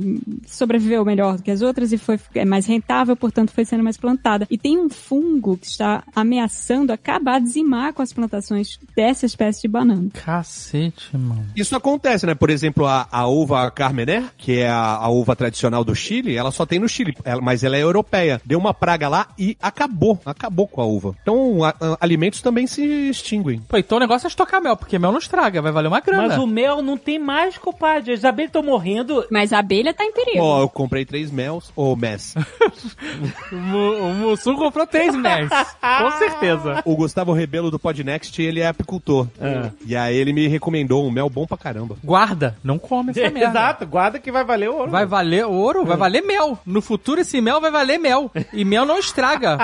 sobreviveu melhor do que as outras e foi é mais rentável, portanto foi sendo mais plantada. E tem um fungo que está ameaçando acabar, dizimar com as plantações dessa espécie de banana. Cacete, mano. Isso acontece, né? Por exemplo, a, a uva Carmener, que é a, a uva tradicional do Chile, ela só tem no Chile, ela- mas ela é europeia. Deu uma praga lá e acabou, acabou com a uva. Então, a- a- alimentos também se extinguem. Pô, então o negócio é estocar mel, porque mel não estraga, vai valer uma grana. Mas o mel não tem mais, compadre. As abelhas estão morrendo. Mas a abelha tá em perigo. Ó, eu comprei três mels, ou mess. O, Mu- o Mussum comprou três mel. Com certeza. o Gustavo Rebelo do Podnext, ele é apicultor. E aí ele me recomendou um mel bom pra caramba. Guarda, não come essa merda. Exato, guarda que vai valer ouro. Vai valer ouro, vai valer mel. No futuro esse mel vai valer mel. E mel não estraga.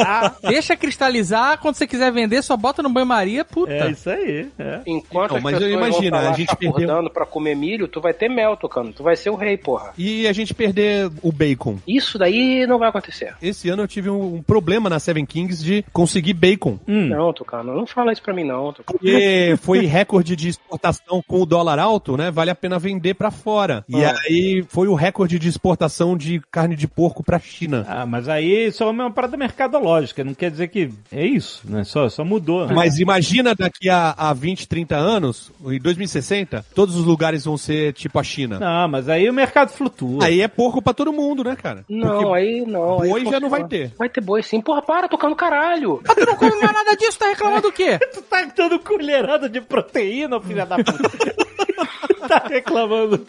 Deixa cristalizar, quando você quiser vender, só bota no banho-maria, puta. É isso aí. É. Enquanto as mas eu imagino, tá a gente perdeu- chapurdando pra comer milho, tu vai ter mel tocando. Tu vai ser o rei, porra. E a gente perder o bacon. Isso daí não vai acontecer. Esse ano eu tive um, um problema na Seven Kings de conseguir bacon. Não, Tucano, não fala isso pra mim não, Tucano. Porque foi recorde de exportação com o dólar alto, né? Vale a pena vender pra fora. E Ah. Aí foi o recorde de exportação de carne de porco pra China. Ah, mas aí isso é uma parada mercadológica. Não quer dizer que é isso, né? Só, só mudou. né? Mas imagina daqui a, a 20, 30 anos, em 2060, todos os lugares vão ser tipo a China. Não, mas aí o mercado flutua. Aí é porco pra todo mundo, né, cara? Não, Porque aí não. aí boi já não vai ter. Vai ter boi sim. Porra, para, Tucano, caralho. Tu não come mais nada disso, tá reclamando do quê? Tu tá dando colherada de proteína, filha da puta. tá reclamando.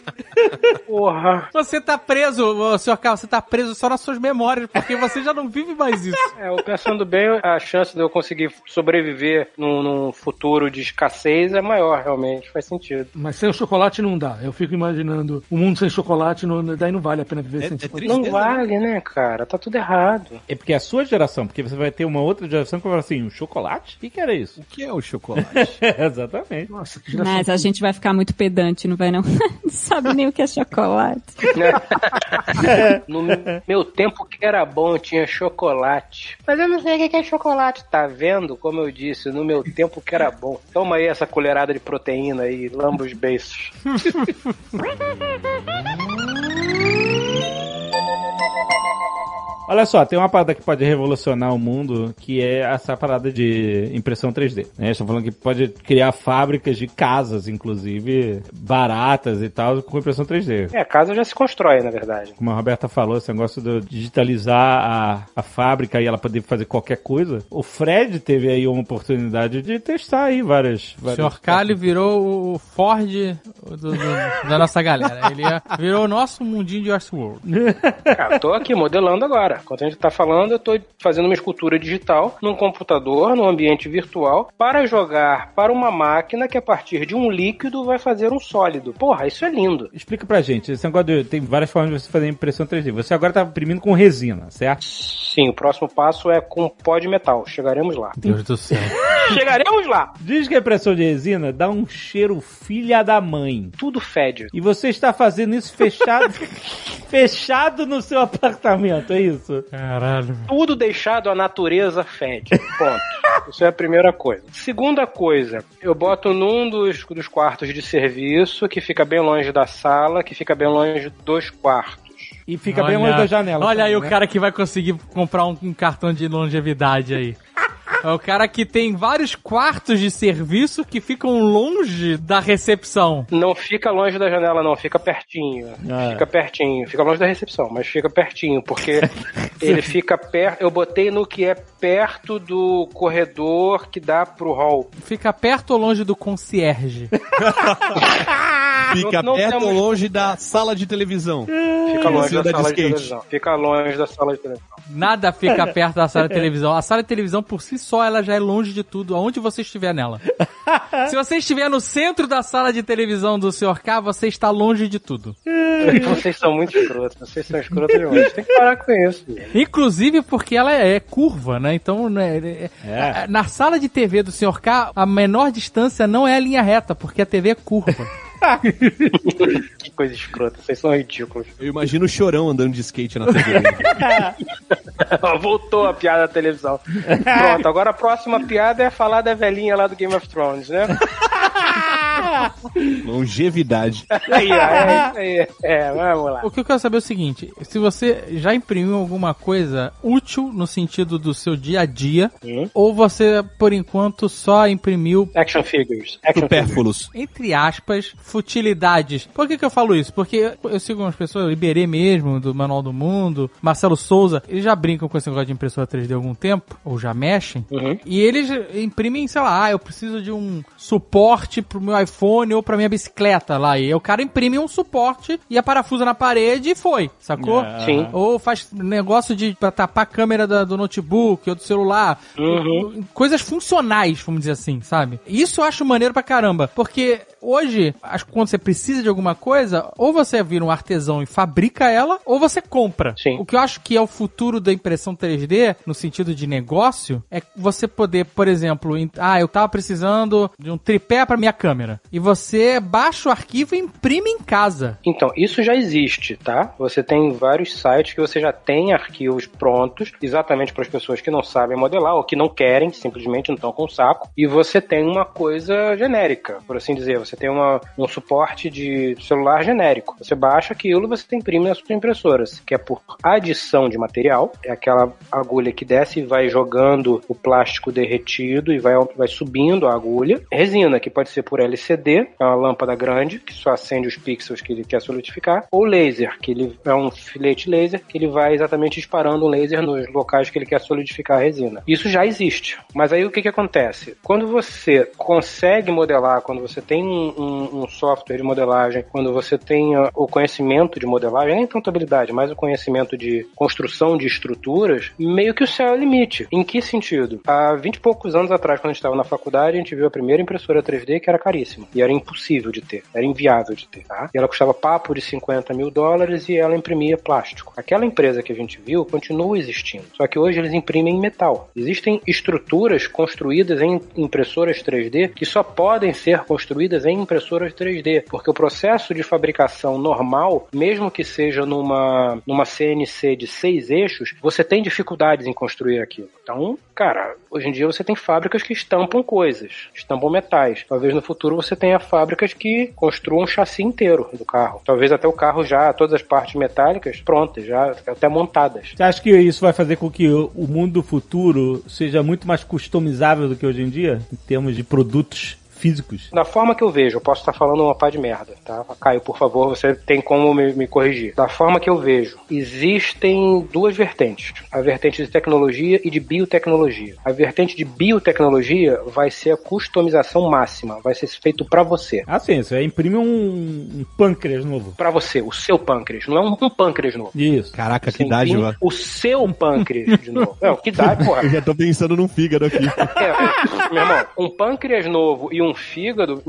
Porra. Você tá preso, senhor Carlos, você tá preso só nas suas memórias, porque você já não vive mais isso. É, eu pensando bem, a chance de eu conseguir sobreviver num, num futuro de escassez é maior, realmente. Faz sentido. Mas sem o chocolate não dá. Eu fico imaginando o mundo sem chocolate, não, daí não vale a pena viver É- sem é chocolate. Não vale, né, cara? Tá tudo errado. É porque é a sua geração, porque você vai ter uma outra geração que vai falar assim, um chocolate? O que, que era isso? O que é o chocolate? Exatamente. Nossa, que geração. Mas a gente vai ficar muito pedante, não vai não? não sabe nem o que é chocolate. No meu tempo que era bom tinha chocolate. Mas eu não sei o que é chocolate. Tá vendo? Como eu disse, no meu tempo que era bom. Toma aí essa colherada de proteína aí, lamba os beiços. Olha só, tem uma parada que pode revolucionar o mundo, que é essa parada de impressão 3D. Né? Estão falando que pode criar fábricas de casas, inclusive, baratas e tal, com impressão 3D. É, a casa já se constrói, na verdade. Como a Roberta falou, esse negócio de digitalizar a, a fábrica e ela poder fazer qualquer coisa. O Fred teve aí uma oportunidade de testar aí várias... O várias senhor Cali virou o Ford do- do- da nossa galera. Ele é- virou o nosso mundinho de Westworld. Cara, tô aqui modelando agora. Enquanto a gente tá falando, eu tô fazendo uma escultura digital num computador, num ambiente virtual, para jogar para uma máquina que a partir de um líquido vai fazer um sólido. Porra, isso é lindo. Explica pra gente, esse negócio de, tem várias formas de você fazer impressão 3D. Você agora tá imprimindo com resina, certo? Sim, o próximo passo é com pó de metal. Chegaremos lá. Deus do céu. Chegaremos lá. Diz que a impressão de resina dá um cheiro filha da mãe. Tudo fede. E você está fazendo isso fechado, fechado no seu apartamento, é isso? Caralho. Tudo deixado à natureza fede. Ponto. Isso é a primeira coisa. Segunda coisa, eu boto num dos, dos quartos de serviço, que fica bem longe da sala, que fica bem longe dos quartos. E fica bem longe da janela. Olha aí também, o né? cara que vai conseguir comprar um, um cartão de longevidade aí. É o cara que tem vários quartos de serviço que ficam longe da recepção. Não fica longe da janela, não, fica pertinho. Ah. Fica pertinho. Fica longe da recepção, mas fica pertinho, porque ele fica perto. Eu botei no que é perto do corredor que dá pro hall. Fica perto ou longe do concierge? Fica Não- não perto ou longe da sala de televisão. Fica longe da de sala de skate. televisão. Fica longe da sala de televisão. Nada fica perto da sala de televisão. A sala de televisão, por si só, ela já é longe de tudo, aonde você estiver nela. Se você estiver no centro da sala de televisão do Sr. K, você está longe de tudo. Vocês são muito escrotos. Vocês são escrotos demais. Tem que parar com isso. Inclusive porque ela é curva, né? Então, né, é- É. na sala de TV do Sr. K, a menor distância não é a linha reta, porque a TV é curva. Que coisa escrota. Vocês são ridículos. Eu imagino o chorão andando de skate na TV. Voltou a piada da televisão. Pronto, agora a próxima piada é falar da velhinha lá do Game of Thrones, né? Longevidade. Aí, é. É, vamos lá. O que eu quero saber é o seguinte: se você já imprimiu alguma coisa útil no sentido do seu dia a dia, Hum. ou você, por enquanto, só imprimiu Action figures. Action figures. Entre aspas, futilidades. Por que, que eu falo isso? Porque eu sigo umas pessoas, o Iberê mesmo, do Manual do Mundo, Marcelo Souza, eles já brincam com esse negócio de impressora 3D há algum tempo, ou já mexem, Uhum. e eles imprimem, sei lá, ah, eu preciso de um suporte pro meu iPhone ou pra minha bicicleta lá, e aí o cara imprime um suporte e a parafusa na parede e foi, sacou? Sim. Ou faz negócio de pra tapar a câmera da- do notebook ou do celular. Uhum. Coisas funcionais, vamos dizer assim, sabe? Isso eu acho maneiro pra caramba. Porque hoje, acho que quando você precisa de alguma coisa, ou você vira um artesão e fabrica ela, ou você compra. Sim. O que eu acho que é o futuro da impressão 3D, no sentido de negócio, é você poder, por exemplo, em- ah, eu tava precisando de um tripé pra minha câmera. E você baixa o arquivo e imprime em casa. Então, isso já existe, tá? Você tem vários sites que você já tem arquivos prontos, exatamente para as pessoas que não sabem modelar ou que não querem, simplesmente não estão com o saco. E você tem uma coisa genérica, por assim dizer. Você tem uma, um suporte de celular genérico. Você baixa aquilo você imprime na sua impressora, que é por adição de material. É aquela agulha que desce e vai jogando o plástico derretido e vai, vai subindo a agulha. Resina, que pode ser por LCD, é uma lâmpada grande que só acende os pixels que ele quer solidificar, ou laser, que ele é um filete laser que ele vai exatamente disparando um laser nos locais que ele quer solidificar a resina. Isso já existe. Mas aí o que, que acontece? Quando você consegue modelar, quando você tem um, um- um software de modelagem, quando você tem ah, o conhecimento de modelagem, nem tanto habilidade, mas o conhecimento de construção de estruturas, meio que o céu é o limite. Em que sentido? Há 20 e poucos anos atrás, quando a gente estava na faculdade, a gente viu a primeira impressora 3D que era caríssima. E era impossível de ter. Era inviável de ter. Tá? E ela custava papo de 50 mil dólares e ela imprimia plástico. Aquela empresa que a gente viu continua existindo. Só que hoje eles imprimem em metal. Existem estruturas construídas em impressoras 3D que só podem ser construídas em impressoras 3D, porque o processo de fabricação normal, mesmo que seja numa, numa CNC de seis eixos, você tem dificuldades em construir aquilo. Então, cara, hoje em dia você tem fábricas que estampam coisas, estampam metais. Talvez no futuro você tenha fábricas que construam um chassi inteiro do carro. Talvez até o carro já, todas as partes metálicas prontas, já até montadas. Você acha que isso vai fazer com que o mundo do futuro seja muito mais customizável do que hoje em dia? Em termos de produtos físicos? Da forma que eu vejo, eu posso estar falando uma pá de merda, tá? Caio, por favor, você tem como me, me corrigir. Da forma que eu vejo, existem duas vertentes: a vertente de tecnologia e de biotecnologia. A vertente de biotecnologia vai ser a customização máxima, vai ser feito pra você. Ah, sim, você imprime um, um pâncreas novo. Pra você, o seu pâncreas, não é um, um pâncreas novo. Isso. Caraca, que Você idade, imprime mano. O seu pâncreas de novo. Não, que dá, porra. Eu já tô pensando num fígado aqui. É, meu irmão, um pâncreas novo e um um fígado,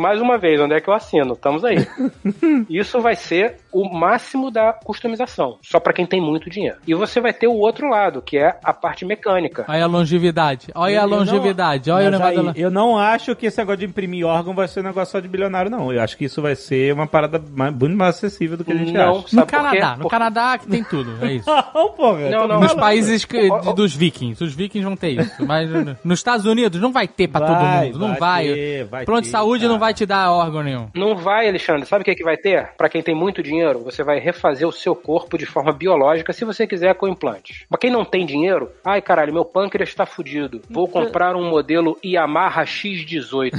mais uma vez, onde é que eu assino? Estamos aí. Isso vai ser o máximo da customização, só pra quem tem muito dinheiro. E você vai ter o outro lado, que é a parte mecânica. Olha a longevidade. Olha a Eu não- longevidade. Olha o negócio aí, da... Eu não acho que esse negócio de imprimir órgão vai ser um negócio só de bilionário, não. Eu acho que isso vai ser uma parada mais, muito mais acessível do que a gente Não, acha. No? Canadá. No Por- Canadá que tem tudo. É isso. Não, porra. Não, tô não, Nos países que- dos vikings. Os vikings vão ter isso. Mas no- nos Estados Unidos não vai ter pra todo Vai, mundo. Não vai vai. Ter, vai Plano ter, de saúde cara. não vai te dar órgão nenhum. Não vai, Alexandre. Sabe o que, que vai ter? Pra quem tem muito dinheiro, você vai refazer o seu corpo de forma biológica, se você quiser, com implantes. Pra quem não tem dinheiro, ai caralho, meu pâncreas está fudido. Vou comprar um modelo Yamaha X18.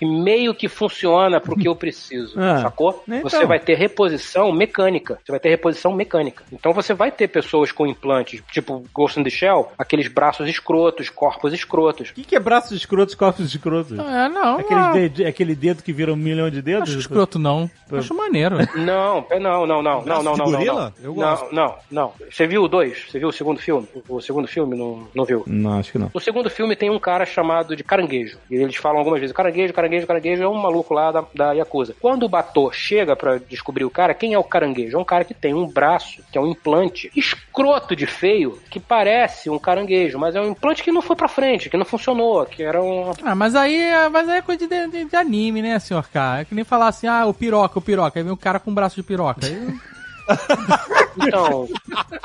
Que meio que funciona pro que eu preciso, Ah, sacou? então. Você vai ter reposição mecânica. Você vai ter reposição mecânica. Então você vai ter pessoas com implantes, tipo Ghost in the Shell, aqueles braços escrotos, corpos escrotos. O que, que é braços escrotos, corpos escrotos? É, não. Aquele, não. dedo, aquele dedo que vira um milhão de dedos? Acho escroto não. Acho maneiro. Não, é, não, não, não, não, não, de não, não, gorila? não. Eu Não, gosto. não, não. Você viu o dois? Você viu o segundo filme? O, o segundo filme não, não viu. Não, acho que não. No segundo filme tem um cara chamado de caranguejo. E eles falam algumas vezes: caranguejo, caranguejo, caranguejo é um maluco lá da, da Yakuza. Quando o Batô chega pra descobrir o cara, quem é o caranguejo? É um cara que tem um braço, que é um implante escroto de feio, que parece um caranguejo, mas é um implante que não foi pra frente, que não funcionou, que era um. Ah, mas aí, é- mas aí é coisa de, de- de anime, né, senhor K? É que nem falar assim, ah, o piroca, o piroca. Aí vem um cara com um braço de piroca. Aí, Então,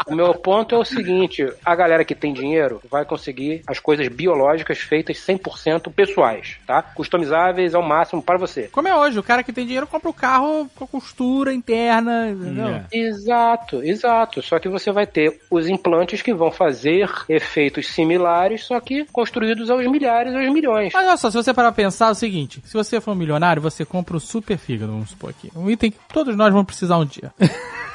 o meu ponto é o seguinte: a galera que tem dinheiro vai conseguir as coisas biológicas feitas 100% pessoais, tá? Customizáveis ao máximo para você. como é hoje, o cara que tem dinheiro compra o carro com a costura interna, entendeu? É. Exato, exato. Só que você vai ter os implantes que vão fazer efeitos similares, só que construídos aos milhares, aos milhões. Mas olha só, se você parar pra pensar é o seguinte: se você for um milionário, você compra um super fígado, vamos supor aqui. Um item que todos nós vamos precisar um dia.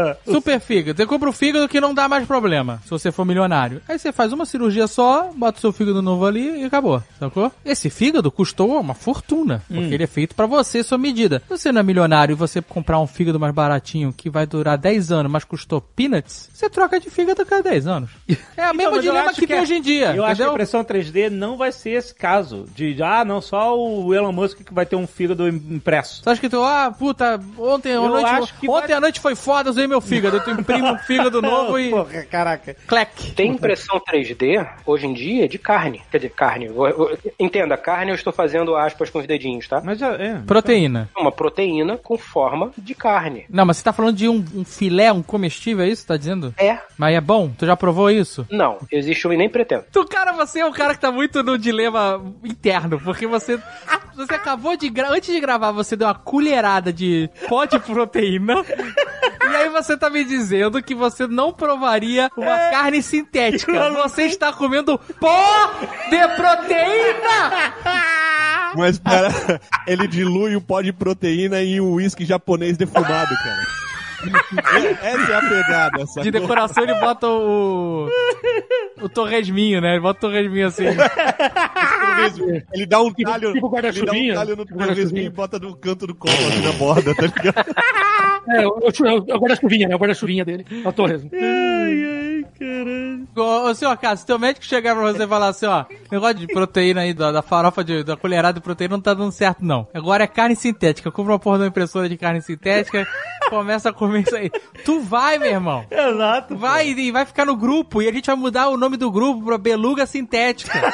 Super fígado. Você compra o fígado que não dá mais problema, se você for milionário. Aí você faz uma cirurgia só, bota o seu fígado novo ali e acabou. Sacou? Esse fígado custou uma fortuna, porque ele é feito pra você, sua medida. Se você não é milionário e você comprar um fígado mais baratinho que vai durar 10 anos, mas custou peanuts, você troca de fígado a cada 10 anos. É o mesmo dilema que, tem é- hoje em dia. Eu acho que a entendeu? impressão 3D não vai ser esse caso. De, ah, não, só o Elon Musk que vai ter um fígado impresso. Você acha que tu, ah, puta, ontem, à noite, ontem vai- à noite foi foda, usei meu fígado. Tu imprime um fígado novo e. Porra, caraca. Clec. Tem impressão 3D hoje em dia de carne. Quer dizer, carne. Eu- eu- Entenda, carne eu estou fazendo aspas com os dedinhos, tá? Mas já é. Proteína. Uma proteína com forma de carne. Não, mas você tá falando de um, um filé, um comestível, é isso que tá dizendo? É. Mas é bom? Tu já provou isso? Não, existe um e nem pretendo. Tu, cara, você é um cara que tá muito no dilema interno, porque você. Você acabou de. Antes de gravar, você deu uma colherada de pó de proteína. E aí você tá me dizendo que você não provaria uma carne sintética. Você está comendo pó de proteína! Mas, cara, ele dilui o pó de proteína em um uísque japonês defumado, cara. Essa é a pegada, De decoração ele bota o. O torresminho, né? Ele bota o torresminho assim. Ele dá um talho, tipo ele dá um talho no Tipo torresminho e bota no canto do copo, assim, na borda, tá ligado? É, o, o, o guarda-chuvinha, né? O guarda-chuvinha dele. A torresmo. Ô, ô, senhor Cássio, se teu médico chegar pra você e falar assim, ó, negócio de proteína aí, da, da farofa de, da colherada de proteína não tá dando certo, não. Agora é carne sintética. Compra uma porra de uma impressora de carne sintética, começa a comer isso aí. Tu vai, meu irmão. Exato. Vai e vai ficar no grupo e a gente vai mudar o nome do grupo pra Beluga Sintética.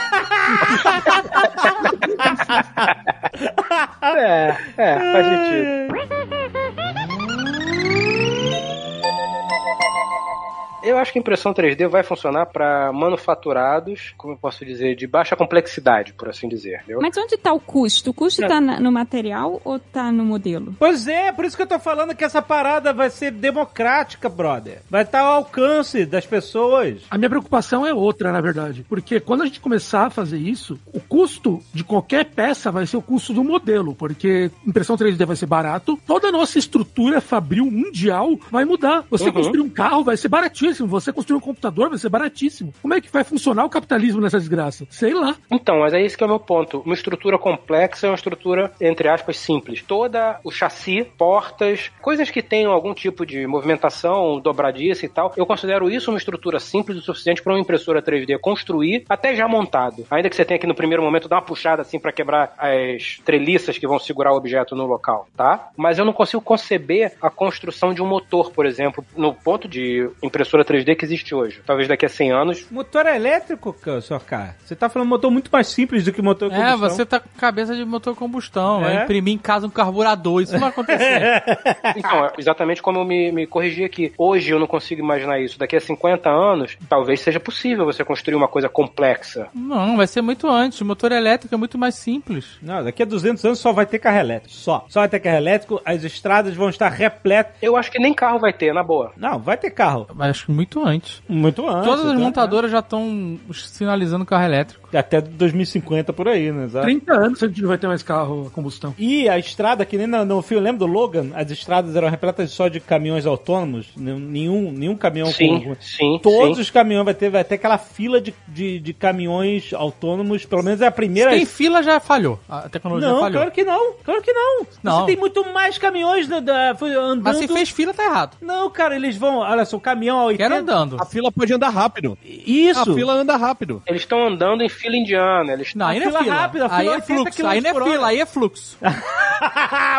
É, é, faz sentido. Eu acho que a impressão 3D vai funcionar para manufaturados, como eu posso dizer, de baixa complexidade, por assim dizer. entendeu? Mas onde tá o custo? O custo tá na- no material ou tá no modelo? Pois é, por isso que eu tô falando que essa parada vai ser democrática, brother. Vai estar ao alcance das pessoas. A minha preocupação é outra, na verdade. Porque quando a gente começar a fazer isso, o custo de qualquer peça vai ser o custo do modelo. Porque impressão 3D vai ser barato, toda a nossa estrutura fabril mundial vai mudar. Você Uhum. construir um carro vai ser Você construir um computador vai ser baratíssimo. Como é que vai funcionar o capitalismo nessa desgraça? Sei lá. Então, mas é esse que é o meu ponto. Uma estrutura complexa é uma estrutura, entre aspas, simples. Toda o chassi, portas, coisas que tenham algum tipo de movimentação, dobradiça e tal, eu considero isso uma estrutura simples o suficiente para uma impressora 3D construir, até já montado. Ainda que você tenha que no primeiro momento dar uma puxada assim para quebrar as treliças que vão segurar o objeto no local, tá? Mas eu não consigo conceber a construção de um motor, por exemplo, no ponto de impressora 3D que existe hoje. Talvez daqui a 100 anos. Motor elétrico, ca- senhor K. Você tá falando motor muito mais simples do que motor É, você tá com cabeça de motor combustão. É? Vai imprimir em casa um carburador. Isso não vai acontecer. Então, é exatamente como eu me, me corrigi aqui. Hoje eu não consigo imaginar isso. Daqui a 50 anos, talvez seja possível você construir uma coisa complexa. não, vai ser muito antes. O motor elétrico é muito mais simples. Não, daqui a 200 anos só vai ter carro elétrico. Só. Só vai ter carro elétrico, as estradas vão estar repletas. Eu acho que nem carro vai ter, na boa. Não, vai ter carro. Mas muito antes. Muito antes. Todas as montadoras já estão sinalizando carro elétrico. Até 2050 por aí, né? Exato. 30 anos a gente não vai ter mais carro a combustão. E a estrada, que nem no, no filme, lembra do Logan? As estradas eram repletas só de caminhões autônomos. Nenhum, nenhum caminhão Sim, com. sim, Todos sim. os caminhões vai ter, vai ter aquela fila de, de, de caminhões autônomos. Pelo menos é a primeira. Se tem fila, já falhou. A tecnologia Não, falhou. claro que não. Claro que não. Não. Você tem muito mais caminhões da, da- andando. Mas se fez fila, tá errado. Não, cara, eles vão. Olha só, o caminhão a 80. Quero andando. A fila pode andar rápido. Isso. A fila anda rápido. Eles estão andando em fila indiana. Eles... Não, aí não é fila fila. rápida, fila aí é 80 fluxo. Aí não é fila, aí é fluxo.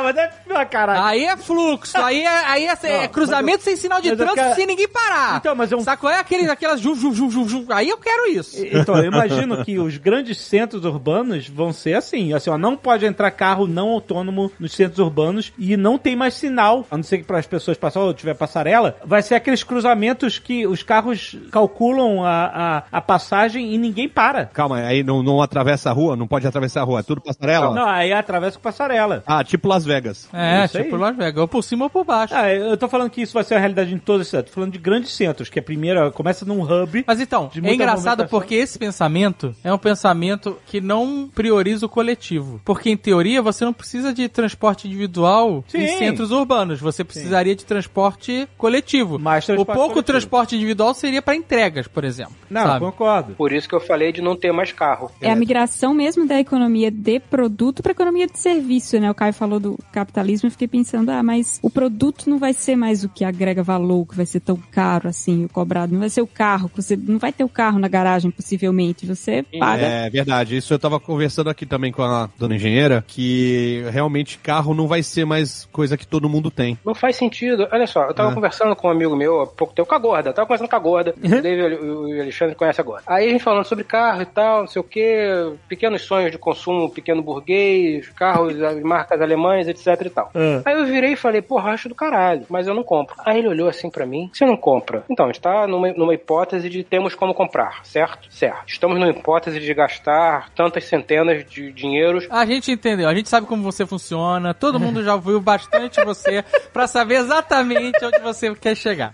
mas é fila, caralho. Aí é fluxo. Aí é, aí é, é Não, cruzamento mas sem sinal de eu trânsito, quero- sem ninguém parar. Então, mas é um- Saco? É aquele, aquelas ju, ju, ju, ju, ju. Aí eu quero isso. Então, eu imagino que os grandes centros urbanos vão ser assim, assim, ó, não pode entrar carro não autônomo nos centros urbanos e não tem mais sinal, a não ser que para as pessoas passarem ou tiver passarela, vai ser aqueles cruzamentos que os carros calculam a, a, a passagem e ninguém para. Calma, aí não, não atravessa a rua? Não pode atravessar a rua? É tudo passarela? Não, aí atravessa com passarela. Ah, tipo Las Vegas. É, Isso aí. tipo Las Vegas. Ou por cima ou por baixo. Ah, eu tô falando que isso vai ser a realidade em todas as cidades. Tô falando de grandes centros, que a primeira começa num hub. Mas então, é engraçado porque esse pensamento é um pensamento que não prioriza o coletivo. Porque, em teoria, você não precisa de transporte individual em Sim. centros urbanos. Você precisaria de transporte coletivo. Mais o transporte pouco coletivo. transporte individual seria para entregas, por exemplo. Não, sabe? concordo. Por isso que eu falei de não ter mais carro. É a migração mesmo da economia de produto para economia de serviço, né? O Caio falou do capitalismo, eu fiquei pensando, ah, mas o produto não vai ser mais o que agrega valor, que vai ser tão caro assim, o cobrado. Não vai ser o carro, que você não vai ter o carro na garagem, possivelmente. Você paga. É verdade. Isso eu tava conversando aqui também com a dona engenheira, que realmente carro não vai ser mais coisa que todo mundo tem. Não faz sentido. Olha só, eu tava É. conversando com um amigo meu há pouco tempo, com a Gorda. Eu tava conversando com a Gorda. O David e o Alexandre conhecem a Gorda. Aí a gente falando sobre carro e tal, não sei o quê, pequenos sonhos de consumo, pequeno burguês, carros, as marcas alemães, etc e tal. Ah. Aí eu virei e falei, porra, acho do caralho, mas eu não compro. Aí ele olhou assim pra mim, você não compra? Então, a gente tá numa, numa hipótese de temos como comprar, certo? Certo. Estamos numa hipótese de gastar tantas centenas de dinheiros A gente entendeu, a gente sabe como você funciona, todo mundo já ouviu bastante você pra saber exatamente onde você quer chegar.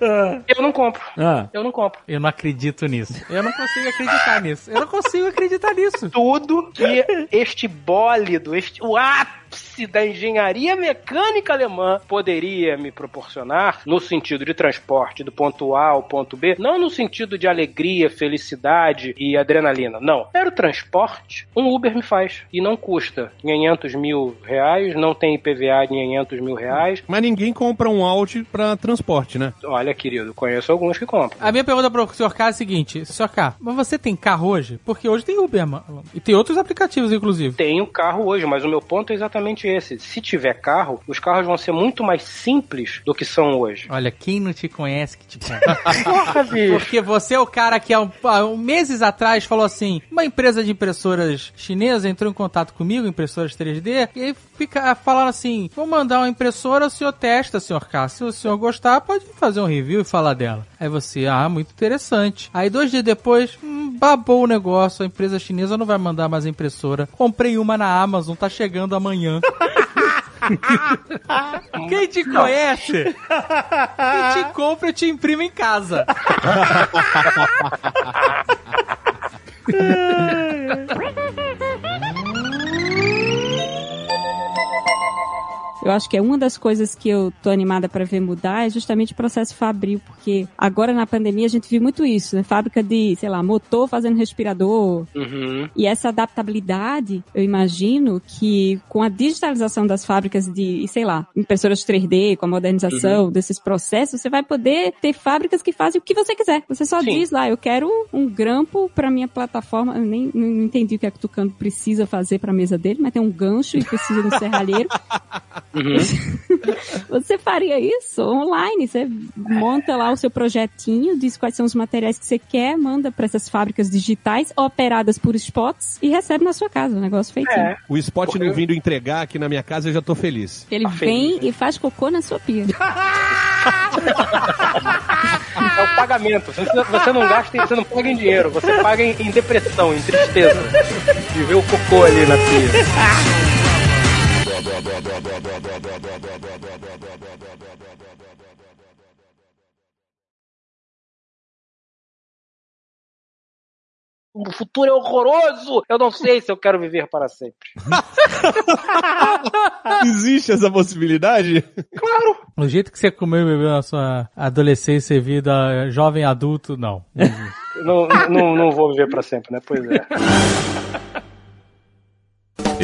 Eu não compro. Ah. Eu não compro. Eu não acredito nisso. Eu não consigo acreditar nisso. Eu não consigo acreditar nisso. Tudo que este bólido, este, o ápice da engenharia mecânica alemã poderia me proporcionar, no sentido de transporte do ponto A ao ponto B, não no sentido de alegria, felicidade e adrenalina, não. Era o transporte, um Uber me faz. E não custa 500 mil reais, não tem IPVA de 500 mil reais. Mas ninguém compra um Audi pra transporte, né? Olha, querido, conheço alguns que compram. A minha pergunta pro Sr. K é a seguinte: Sr. K, mas você tem carro hoje? Porque hoje tem Uber, mano. E tem outros aplicativos, inclusive. Tenho carro hoje, mas o meu ponto é exatamente esse. Se tiver carro, os carros vão ser muito mais simples do que são hoje. Olha, quem não te conhece que te conhece. Porra, bicho. Porque você é o cara que há um, há meses atrás falou assim: uma empresa de impressoras chinesa entrou em contato comigo, impressoras 3D, e aí fica falando assim: vou mandar uma impressora, o senhor testa, senhor K. Se o senhor gostar, pode fazer um review e falar dela. Aí você, ah, muito interessante. Aí dois dias depois, hum, babou o negócio, a empresa chinesa não vai mandar mais impressora. Comprei uma na Amazon, tá chegando amanhã. Quem te conhece? Quem te compra, eu te imprimo em casa. eu acho que é uma das coisas que eu tô animada para ver mudar é justamente o processo fabril, porque agora na pandemia a gente viu muito isso, né? Fábrica de, sei lá, motor fazendo respirador. Uhum. E essa adaptabilidade, eu imagino que com a digitalização das fábricas de, sei lá, impressoras 3D, com a modernização desses processos, você vai poder ter fábricas que fazem o que você quiser. Você só Sim. diz lá, eu quero um grampo para minha plataforma. Eu nem não entendi o que é que o Tucano precisa fazer para a mesa dele, mas tem um gancho e precisa de um serralheiro. Uhum. Você faria isso online. Você monta lá o seu projetinho, diz quais são os materiais que você quer, manda para essas fábricas digitais operadas por spots e recebe na sua casa. O negócio feito. É. O spot não vindo entregar aqui na minha casa, eu já tô feliz. Ele Tá vem feliz, e faz cocô na sua pia. É o pagamento. Você, você não gasta, em- você não paga em dinheiro, você paga em, em depressão, em tristeza. De ver o cocô ali na pia. O futuro é horroroso! Eu não sei se eu quero viver para sempre. Existe essa possibilidade? Claro! O jeito que você comeu e bebeu na sua adolescência e vida jovem adulto, não. Não, não, não vou viver para sempre, né? Pois é.